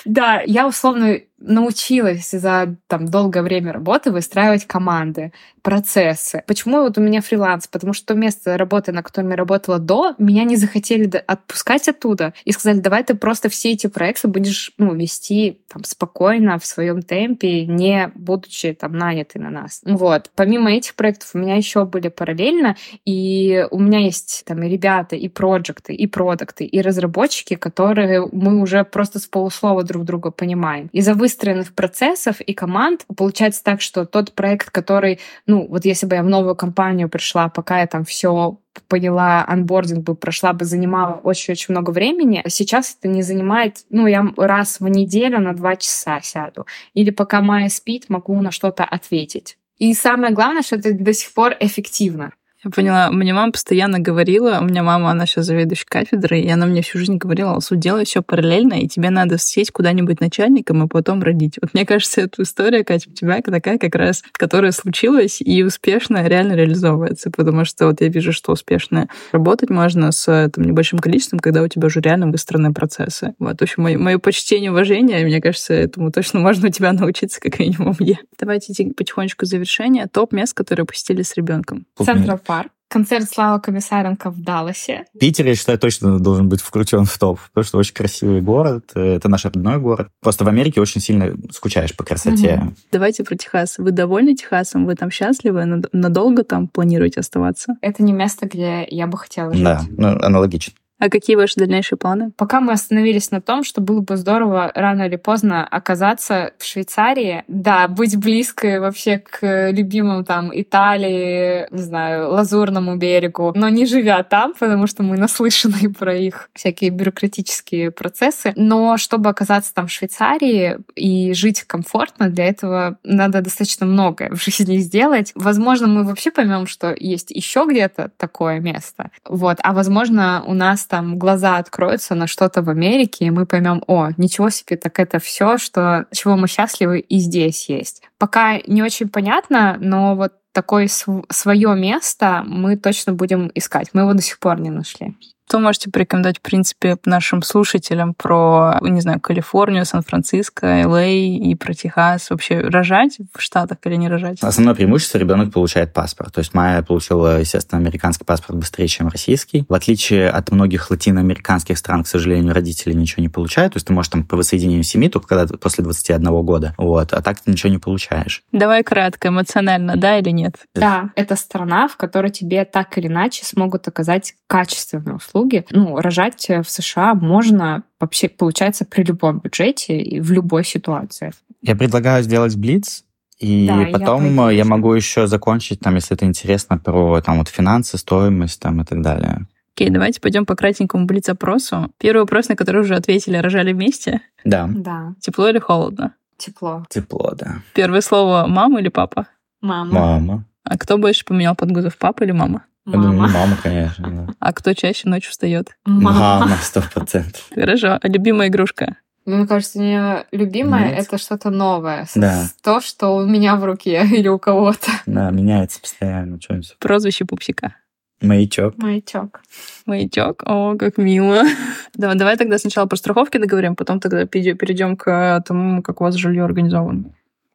Да, я условно научилась за там, долгое время работы выстраивать команды, процессы. Почему вот у меня фриланс? Потому что то место работы, на котором я работала до, меня не захотели отпускать оттуда и сказали, давай ты просто все эти проекты будешь ну, вести там, спокойно, в своем темпе, не будучи там наняты на нас. Вот. Помимо этих проектов у меня еще были параллельно, и у меня есть там и ребята, и проекты, и продукты, и разработчики, которые мы уже просто с полуслова друг друга понимаем. Из-за выстроенных процессов и команд получается так, что тот проект, который, ну, вот если бы я в новую компанию пришла, пока я там все поняла, анбординг бы прошла бы, занимала очень-очень много времени. Сейчас это не занимает, ну, я раз в неделю на два часа сяду. Или пока Майя спит, могу на что-то ответить. И самое главное, что это до сих пор эффективно. Я поняла. Мне мама постоянно говорила, у меня мама, она сейчас заведующая кафедрой, и она мне всю жизнь говорила, Алсу, делай все параллельно, и тебе надо сесть куда-нибудь начальником и потом родить. Вот мне кажется, эта история, Катя, у тебя такая как раз, которая случилась и успешно реально реализовывается, потому что вот я вижу, что успешно работать можно с там, небольшим количеством, когда у тебя уже реально выстроены процессы. Вот, в общем, мое, мое почтение, уважение, мне кажется, этому точно можно у тебя научиться, как минимум я. Давайте идти потихонечку завершения. Топ мест, которые посетили с ребенком. Парк. Концерт Слава Комиссаренко в Далласе. Питер, я считаю, точно должен быть включен в топ, потому что очень красивый город. Это наш родной город. Просто в Америке очень сильно скучаешь по красоте. Угу. Давайте про Техас. Вы довольны Техасом? Вы там счастливы? Надолго там планируете оставаться? Это не место, где я бы хотела жить. Да, ну, аналогично. А какие ваши дальнейшие планы? Пока мы остановились на том, что было бы здорово рано или поздно оказаться в Швейцарии. Да, быть близкой вообще к любимым там Италии, не знаю, Лазурному берегу, но не живя там, потому что мы наслышаны <laughs> про их всякие бюрократические процессы. Но чтобы оказаться там в Швейцарии и жить комфортно, для этого надо достаточно многое в <laughs> жизни сделать. Возможно, мы вообще поймем, что есть еще где-то такое место. Вот. А возможно, у нас там глаза откроются на что-то в Америке, и мы поймем, о, ничего себе, так это все, что чего мы счастливы и здесь есть. Пока не очень понятно, но вот такое свое место мы точно будем искать. Мы его до сих пор не нашли. Что можете порекомендовать, в принципе, нашим слушателям про, не знаю, Калифорнию, Сан-Франциско, ЛА и про Техас? Вообще рожать в Штатах или не рожать? Основное преимущество ребенок получает паспорт. То есть Майя получила, естественно, американский паспорт быстрее, чем российский. В отличие от многих латиноамериканских стран, к сожалению, родители ничего не получают. То есть ты можешь там по воссоединению семьи только когда после 21 года. Вот. А так ты ничего не получаешь. Давай кратко, эмоционально, да или нет? Да, это страна, в которой тебе так или иначе смогут оказать качественную услугу услуги. Ну, рожать в США можно вообще, получается, при любом бюджете и в любой ситуации. Я предлагаю сделать блиц, и да, потом я, я могу еще закончить, там, если это интересно, про там вот финансы, стоимость там и так далее. Окей, давайте пойдем по кратенькому блиц-опросу. Первый вопрос, на который уже ответили, рожали вместе? Да. Да. Тепло или холодно? Тепло. Тепло, да. Первое слово мама или папа? Мама. Мама. А кто больше поменял подгузов, папа или мама? Мама. Я думаю, мама, конечно. Да. А кто чаще ночью встает? Мама, сто процентов. Хорошо. А любимая игрушка? Мне кажется, не любимое Меняется? это что-то новое. Да. То, что у меня в руке <laughs> или у кого-то. Да, меняется постоянно. что-нибудь. Прозвище пупсика. Маячок. Маячок. Маячок. О, как мило. <laughs> Давай, давай тогда сначала про страховки договорим, потом тогда перейдем к тому, как у вас жилье организовано.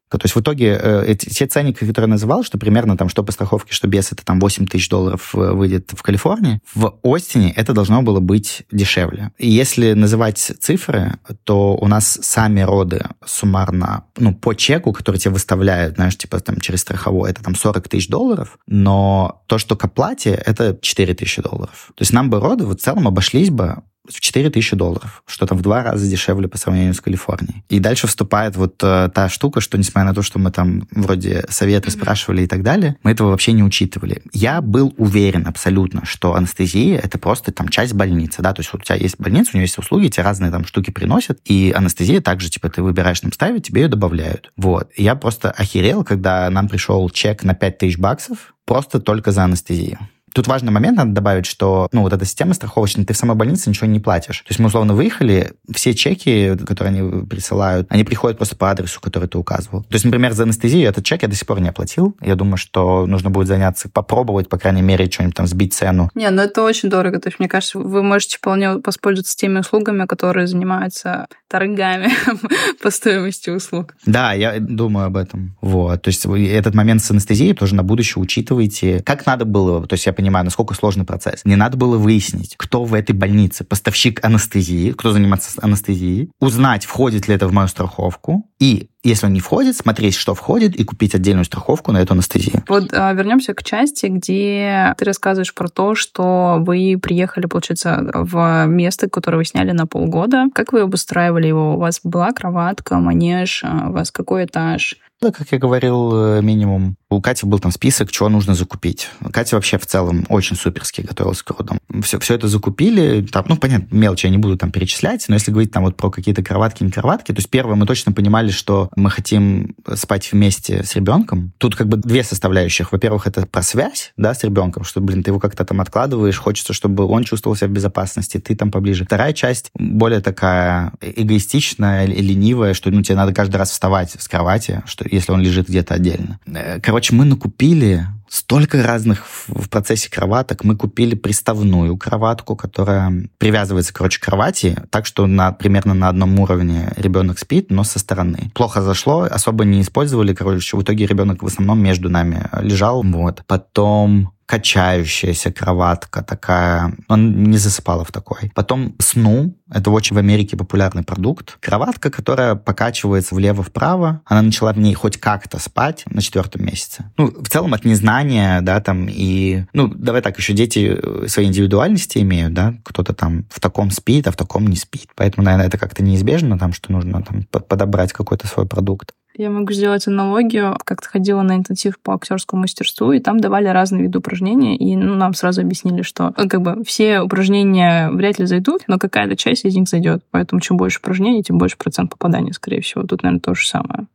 То есть в итоге э, те ценники, которые я называл, что примерно там что по страховке, что без, это там 8 тысяч долларов э, выйдет в Калифорнии, в Остине это должно было быть дешевле. И если называть цифры, то у нас сами роды суммарно, ну, по чеку, который тебе выставляют, знаешь, типа там через страховой, это там 40 тысяч долларов, но то, что к оплате, это 4 тысячи долларов. То есть нам бы роды в целом обошлись бы в 4 тысячи долларов, что там в два раза дешевле по сравнению с Калифорнией. И дальше вступает вот э, та штука, что несмотря на то, что мы там вроде советы спрашивали и так далее, мы этого вообще не учитывали. Я был уверен абсолютно, что анестезия — это просто там часть больницы, да, то есть вот у тебя есть больница, у нее есть услуги, тебе разные там штуки приносят, и анестезия также, типа, ты выбираешь нам ставить, тебе ее добавляют. Вот. И я просто охерел, когда нам пришел чек на 5 тысяч баксов просто только за анестезию. Тут важный момент надо добавить, что ну, вот эта система страховочная, ты в самой больнице ничего не платишь. То есть мы условно выехали, все чеки, которые они присылают, они приходят просто по адресу, который ты указывал. То есть, например, за анестезию этот чек я до сих пор не оплатил. Я думаю, что нужно будет заняться, попробовать, по крайней мере, что-нибудь там сбить цену. Не, ну это очень дорого. То есть, мне кажется, вы можете вполне воспользоваться теми услугами, которые занимаются торгами <laughs> по стоимости услуг. Да, я думаю об этом. Вот. То есть этот момент с анестезией тоже на будущее учитывайте. Как надо было, то есть я понимаю, насколько сложный процесс. Не надо было выяснить, кто в этой больнице поставщик анестезии, кто занимается анестезией, узнать, входит ли это в мою страховку, и если он не входит, смотреть, что входит, и купить отдельную страховку на эту анестезию. Вот а, вернемся к части, где ты рассказываешь про то, что вы приехали, получается, в место, которое вы сняли на полгода. Как вы обустраивали его? У вас была кроватка, манеж, а, у вас какой этаж? Да, как я говорил, э, минимум. У Кати был там список, чего нужно закупить. Катя вообще в целом очень суперски готовилась к родам. Все, все это закупили. Там, ну, понятно, мелочи я не буду там перечислять, но если говорить там вот про какие-то кроватки, не кроватки, то есть первое, мы точно понимали, что мы хотим спать вместе с ребенком. Тут как бы две составляющих. Во-первых, это про связь, да, с ребенком, что, блин, ты его как-то там откладываешь, хочется, чтобы он чувствовал себя в безопасности, ты там поближе. Вторая часть более такая эгоистичная, ленивая, что, ну, тебе надо каждый раз вставать с кровати, что если он лежит где-то отдельно. Э, Короче, мы накупили столько разных в процессе кроваток. Мы купили приставную кроватку, которая привязывается, короче, к кровати, так что на, примерно на одном уровне ребенок спит, но со стороны. Плохо зашло, особо не использовали, короче, в итоге ребенок в основном между нами лежал. Вот. Потом качающаяся кроватка такая. Он не засыпала в такой. Потом сну. Это очень в Америке популярный продукт. Кроватка, которая покачивается влево-вправо. Она начала в ней хоть как-то спать на четвертом месяце. Ну, в целом от незнания, да, там и... Ну, давай так, еще дети э, свои индивидуальности имеют, да. Кто-то там в таком спит, а в таком не спит. Поэтому, наверное, это как-то неизбежно, там, что нужно там по- подобрать какой-то свой продукт. Я могу сделать аналогию. Как-то ходила на интенсив по актерскому мастерству, и там давали разные виды упражнений, и ну, нам сразу объяснили, что ну, как бы все упражнения вряд ли зайдут, но какая-то часть из них зайдет. Поэтому чем больше упражнений, тем больше процент попадания, скорее всего. Тут, наверное, то же самое.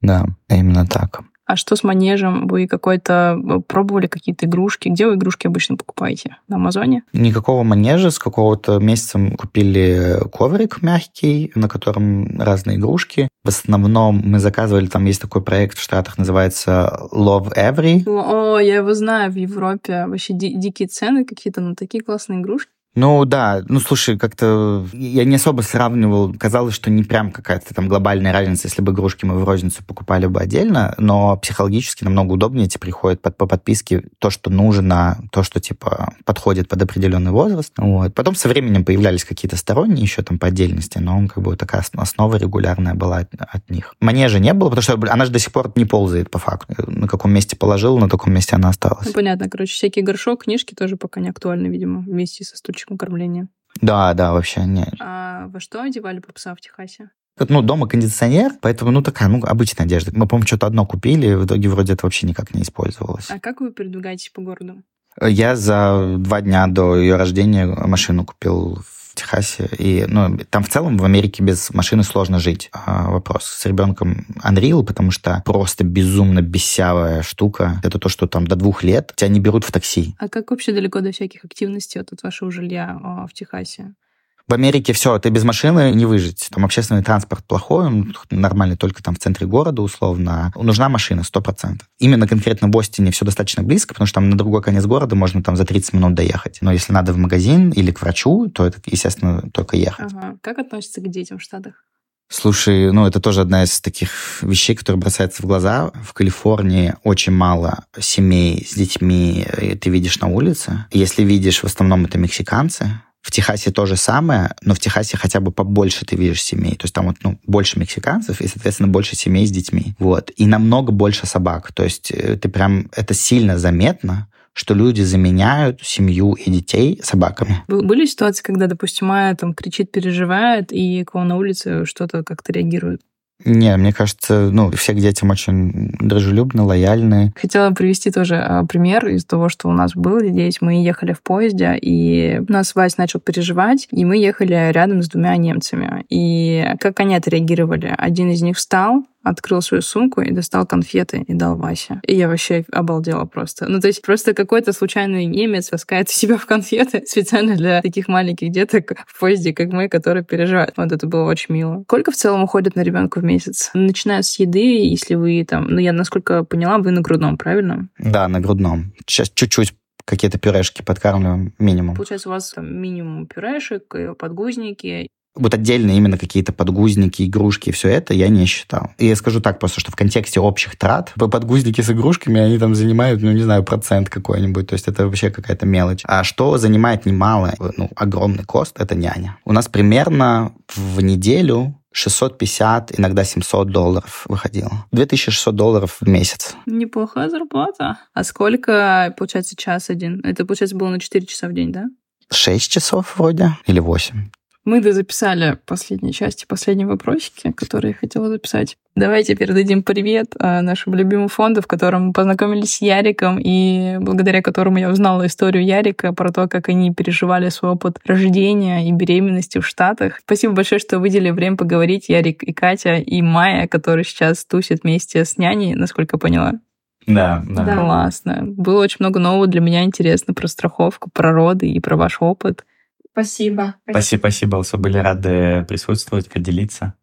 Да, именно так. А что с манежем? Вы какой-то э, пробовали какие-то игрушки? Где вы игрушки обычно покупаете? На Амазоне? Никакого манежа. С какого-то месяца мы купили коврик мягкий, на котором разные игрушки. В основном мы заказывали, там есть такой проект в Штатах, называется Love Every. О, я его знаю в Европе. Вообще ди- дикие цены какие-то, но такие классные игрушки. Ну да, ну слушай, как-то я не особо сравнивал. Казалось, что не прям какая-то там глобальная разница, если бы игрушки мы в розницу покупали бы отдельно, но психологически намного удобнее тебе приходит под, по подписке то, что нужно, то, что типа подходит под определенный возраст. Вот. Потом со временем появлялись какие-то сторонние еще там по отдельности, но он как бы такая ос- основа регулярная была от, от них. Манежа не было, потому что она же до сих пор не ползает по факту. На каком месте положил, на таком месте она осталась. Ну, понятно, короче, всякие горшок, книжки тоже пока не актуальны, видимо, вместе со стульчиком кормления. Да, да, вообще не. А во что одевали попса в Техасе? Ну, дома кондиционер, поэтому, ну, такая, ну, обычная одежда. Мы, по-моему, что-то одно купили, в итоге вроде это вообще никак не использовалось. А как вы передвигаетесь по городу? Я за два дня до ее рождения машину купил в Техасе. И, ну, там в целом в Америке без машины сложно жить. А вопрос с ребенком Unreal, потому что просто безумно бесявая штука. Это то, что там до двух лет тебя не берут в такси. А как вообще далеко до всяких активностей вот от вашего жилья а, в Техасе? В Америке все, ты без машины не выжить. Там общественный транспорт плохой, он нормальный только там в центре города условно. Нужна машина, 100%. Именно конкретно в Остине все достаточно близко, потому что там на другой конец города можно там за 30 минут доехать. Но если надо в магазин или к врачу, то это, естественно, только ехать. Ага. Как относится к детям в Штатах? Слушай, ну это тоже одна из таких вещей, которые бросаются в глаза. В Калифорнии очень мало семей с детьми ты видишь на улице. Если видишь, в основном это мексиканцы, в Техасе то же самое, но в Техасе хотя бы побольше ты видишь семей. То есть там вот, ну, больше мексиканцев и, соответственно, больше семей с детьми. Вот. И намного больше собак. То есть э, ты прям... Это сильно заметно, что люди заменяют семью и детей собаками. Были ситуации, когда, допустим, Майя там кричит, переживает, и к вам на улице что-то как-то реагирует? Не, мне кажется, ну, все к детям очень дружелюбны, лояльны. Хотела привести тоже а, пример из того, что у нас был здесь. Мы ехали в поезде, и у нас Вась начал переживать, и мы ехали рядом с двумя немцами. И как они отреагировали? Один из них встал, открыл свою сумку и достал конфеты и дал Васе. И я вообще обалдела просто. Ну, то есть просто какой-то случайный немец воскает себя в конфеты <laughs> специально для таких маленьких деток в поезде, как мы, которые переживают. Вот это было очень мило. Сколько в целом уходит на ребенка в месяц? Начиная с еды, если вы там... Ну, я, насколько поняла, вы на грудном, правильно? Да, на грудном. Сейчас чуть-чуть какие-то пюрешки подкармливаем минимум. Получается, у вас там минимум пюрешек, подгузники вот отдельно именно какие-то подгузники, игрушки, все это я не считал. И я скажу так просто, что в контексте общих трат, подгузники с игрушками, они там занимают, ну, не знаю, процент какой-нибудь, то есть это вообще какая-то мелочь. А что занимает немало, ну, огромный кост, это няня. У нас примерно в неделю 650, иногда 700 долларов выходило. 2600 долларов в месяц. Неплохая зарплата. А сколько, получается, час один? Это, получается, было на 4 часа в день, да? 6 часов вроде, или 8. Мы записали последние части, последние вопросики, которые я хотела записать. Давайте передадим привет а, нашему любимому фонду, в котором мы познакомились с Яриком, и благодаря которому я узнала историю Ярика про то, как они переживали свой опыт рождения и беременности в Штатах. Спасибо большое, что выделили время поговорить, Ярик и Катя, и Майя, который сейчас тусит вместе с няней, насколько поняла. Да, да. Классно. Было очень много нового для меня интересно про страховку, про роды и про ваш опыт. Спасибо. Спасибо, спасибо. Были рады присутствовать, поделиться.